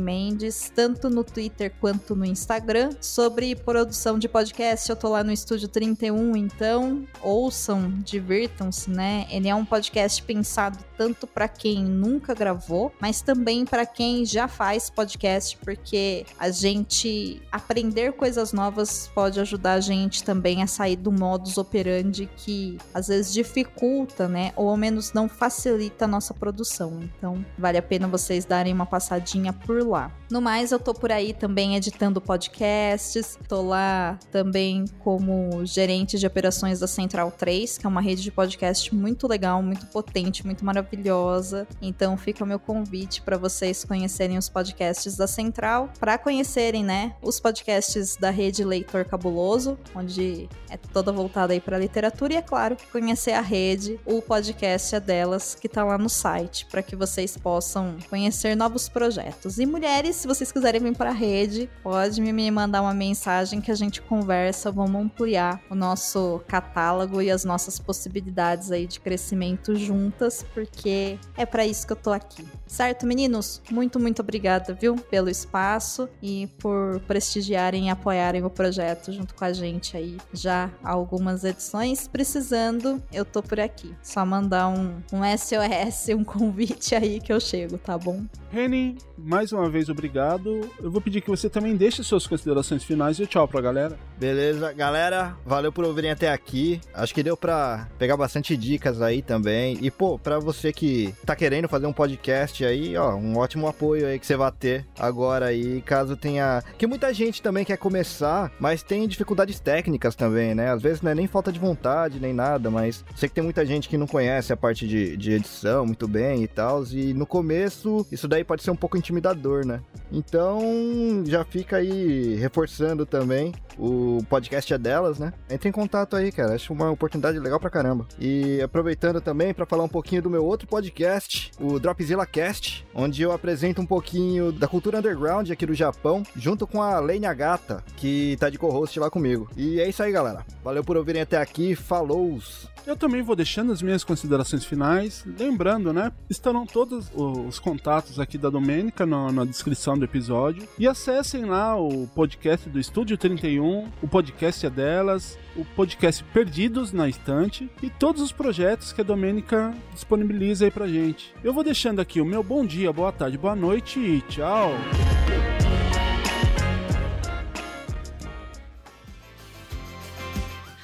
[SPEAKER 6] Mendes, tanto no Twitter quanto no Instagram. Sobre produção de podcast, eu tô lá no Estúdio 31, então ouçam, divirtam-se, né? Ele é um podcast pensado tanto para quem nunca gravou, mas também para quem já faz podcast, porque a gente aprender coisas novas pode ajudar a gente também a sair do modus operandi que às vezes dificulta, né? Ou ao menos não facilita a nossa produção. Então, vale a pena vocês darem uma passadinha por lá. No mais, eu tô por aí também editando podcasts, tô lá também como gerente de operações da Central 3, que é uma rede de podcast muito legal, muito potente, muito maravilhosa. Então, fica o meu convite para vocês conhecerem os podcasts da Central, para conhecerem, né, os podcasts da rede Leitor Cabuloso, onde é toda voltada aí para literatura e é claro, conhecer a rede, o podcast é delas que tá lá no site, para que vocês possam conhecer novos projetos. E mulheres, se vocês quiserem vir para a rede, pode me mandar uma mensagem que a gente conversa, vamos ampliar o nosso catálogo e as nossas possibilidades aí de crescimento juntas, porque é para isso que eu tô aqui. Certo, meninos? Muito, muito obrigada, viu, pelo espaço e por prestigiarem e apoiarem o projeto junto com a gente aí já algumas edições. Precisando, eu tô por aqui. Só mandar um, um SOS, <laughs> um convite aí que eu chego, tá bom?
[SPEAKER 2] Reni, mais uma vez obrigado. Eu vou pedir que você também deixe suas considerações finais e tchau pra galera.
[SPEAKER 3] Beleza, galera, valeu por ouvirem até aqui. Acho que deu pra pegar bastante dicas aí também. E, pô, pra você que tá querendo fazer um podcast aí, ó, um ótimo apoio aí que você vai ter agora aí, caso tenha. Que muita gente também quer começar, mas tem dificuldades técnicas também, né? Às vezes não é nem falta de vontade, nem nada, mas sei que tem muita gente que não conhece a parte de, de edição muito bem e tal. E no começo, isso daí pode ser um pouco intimidador, né? Então, já fica aí reforçando também. O podcast é delas, né? Entre em contato aí, cara. Acho uma oportunidade legal pra caramba. E aproveitando também para falar um pouquinho do meu outro podcast, o Dropzilla Cast, onde eu apresento um pouquinho da cultura underground aqui do Japão, junto com a Lane Agata, que tá de co-host lá comigo. E é isso aí, galera. Valeu por ouvirem até aqui. Falou!
[SPEAKER 2] Eu também vou deixando as minhas considerações finais. Lembrando, né? Estarão todos os contatos aqui da Domênica na, na descrição do episódio. E acessem lá o podcast do Estúdio 31, o podcast é delas, o podcast Perdidos na Estante e todos os projetos que a Domênica disponibiliza aí pra gente. Eu vou deixando aqui o meu bom dia, boa tarde, boa noite e tchau!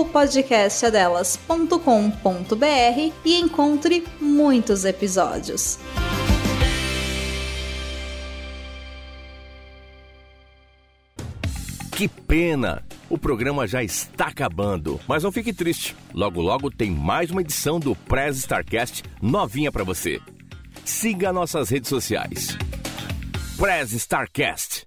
[SPEAKER 6] o podcast é delas.com.br e encontre muitos episódios.
[SPEAKER 1] Que pena! O programa já está acabando, mas não fique triste. Logo logo tem mais uma edição do Press Starcast novinha para você. Siga nossas redes sociais. Press Starcast.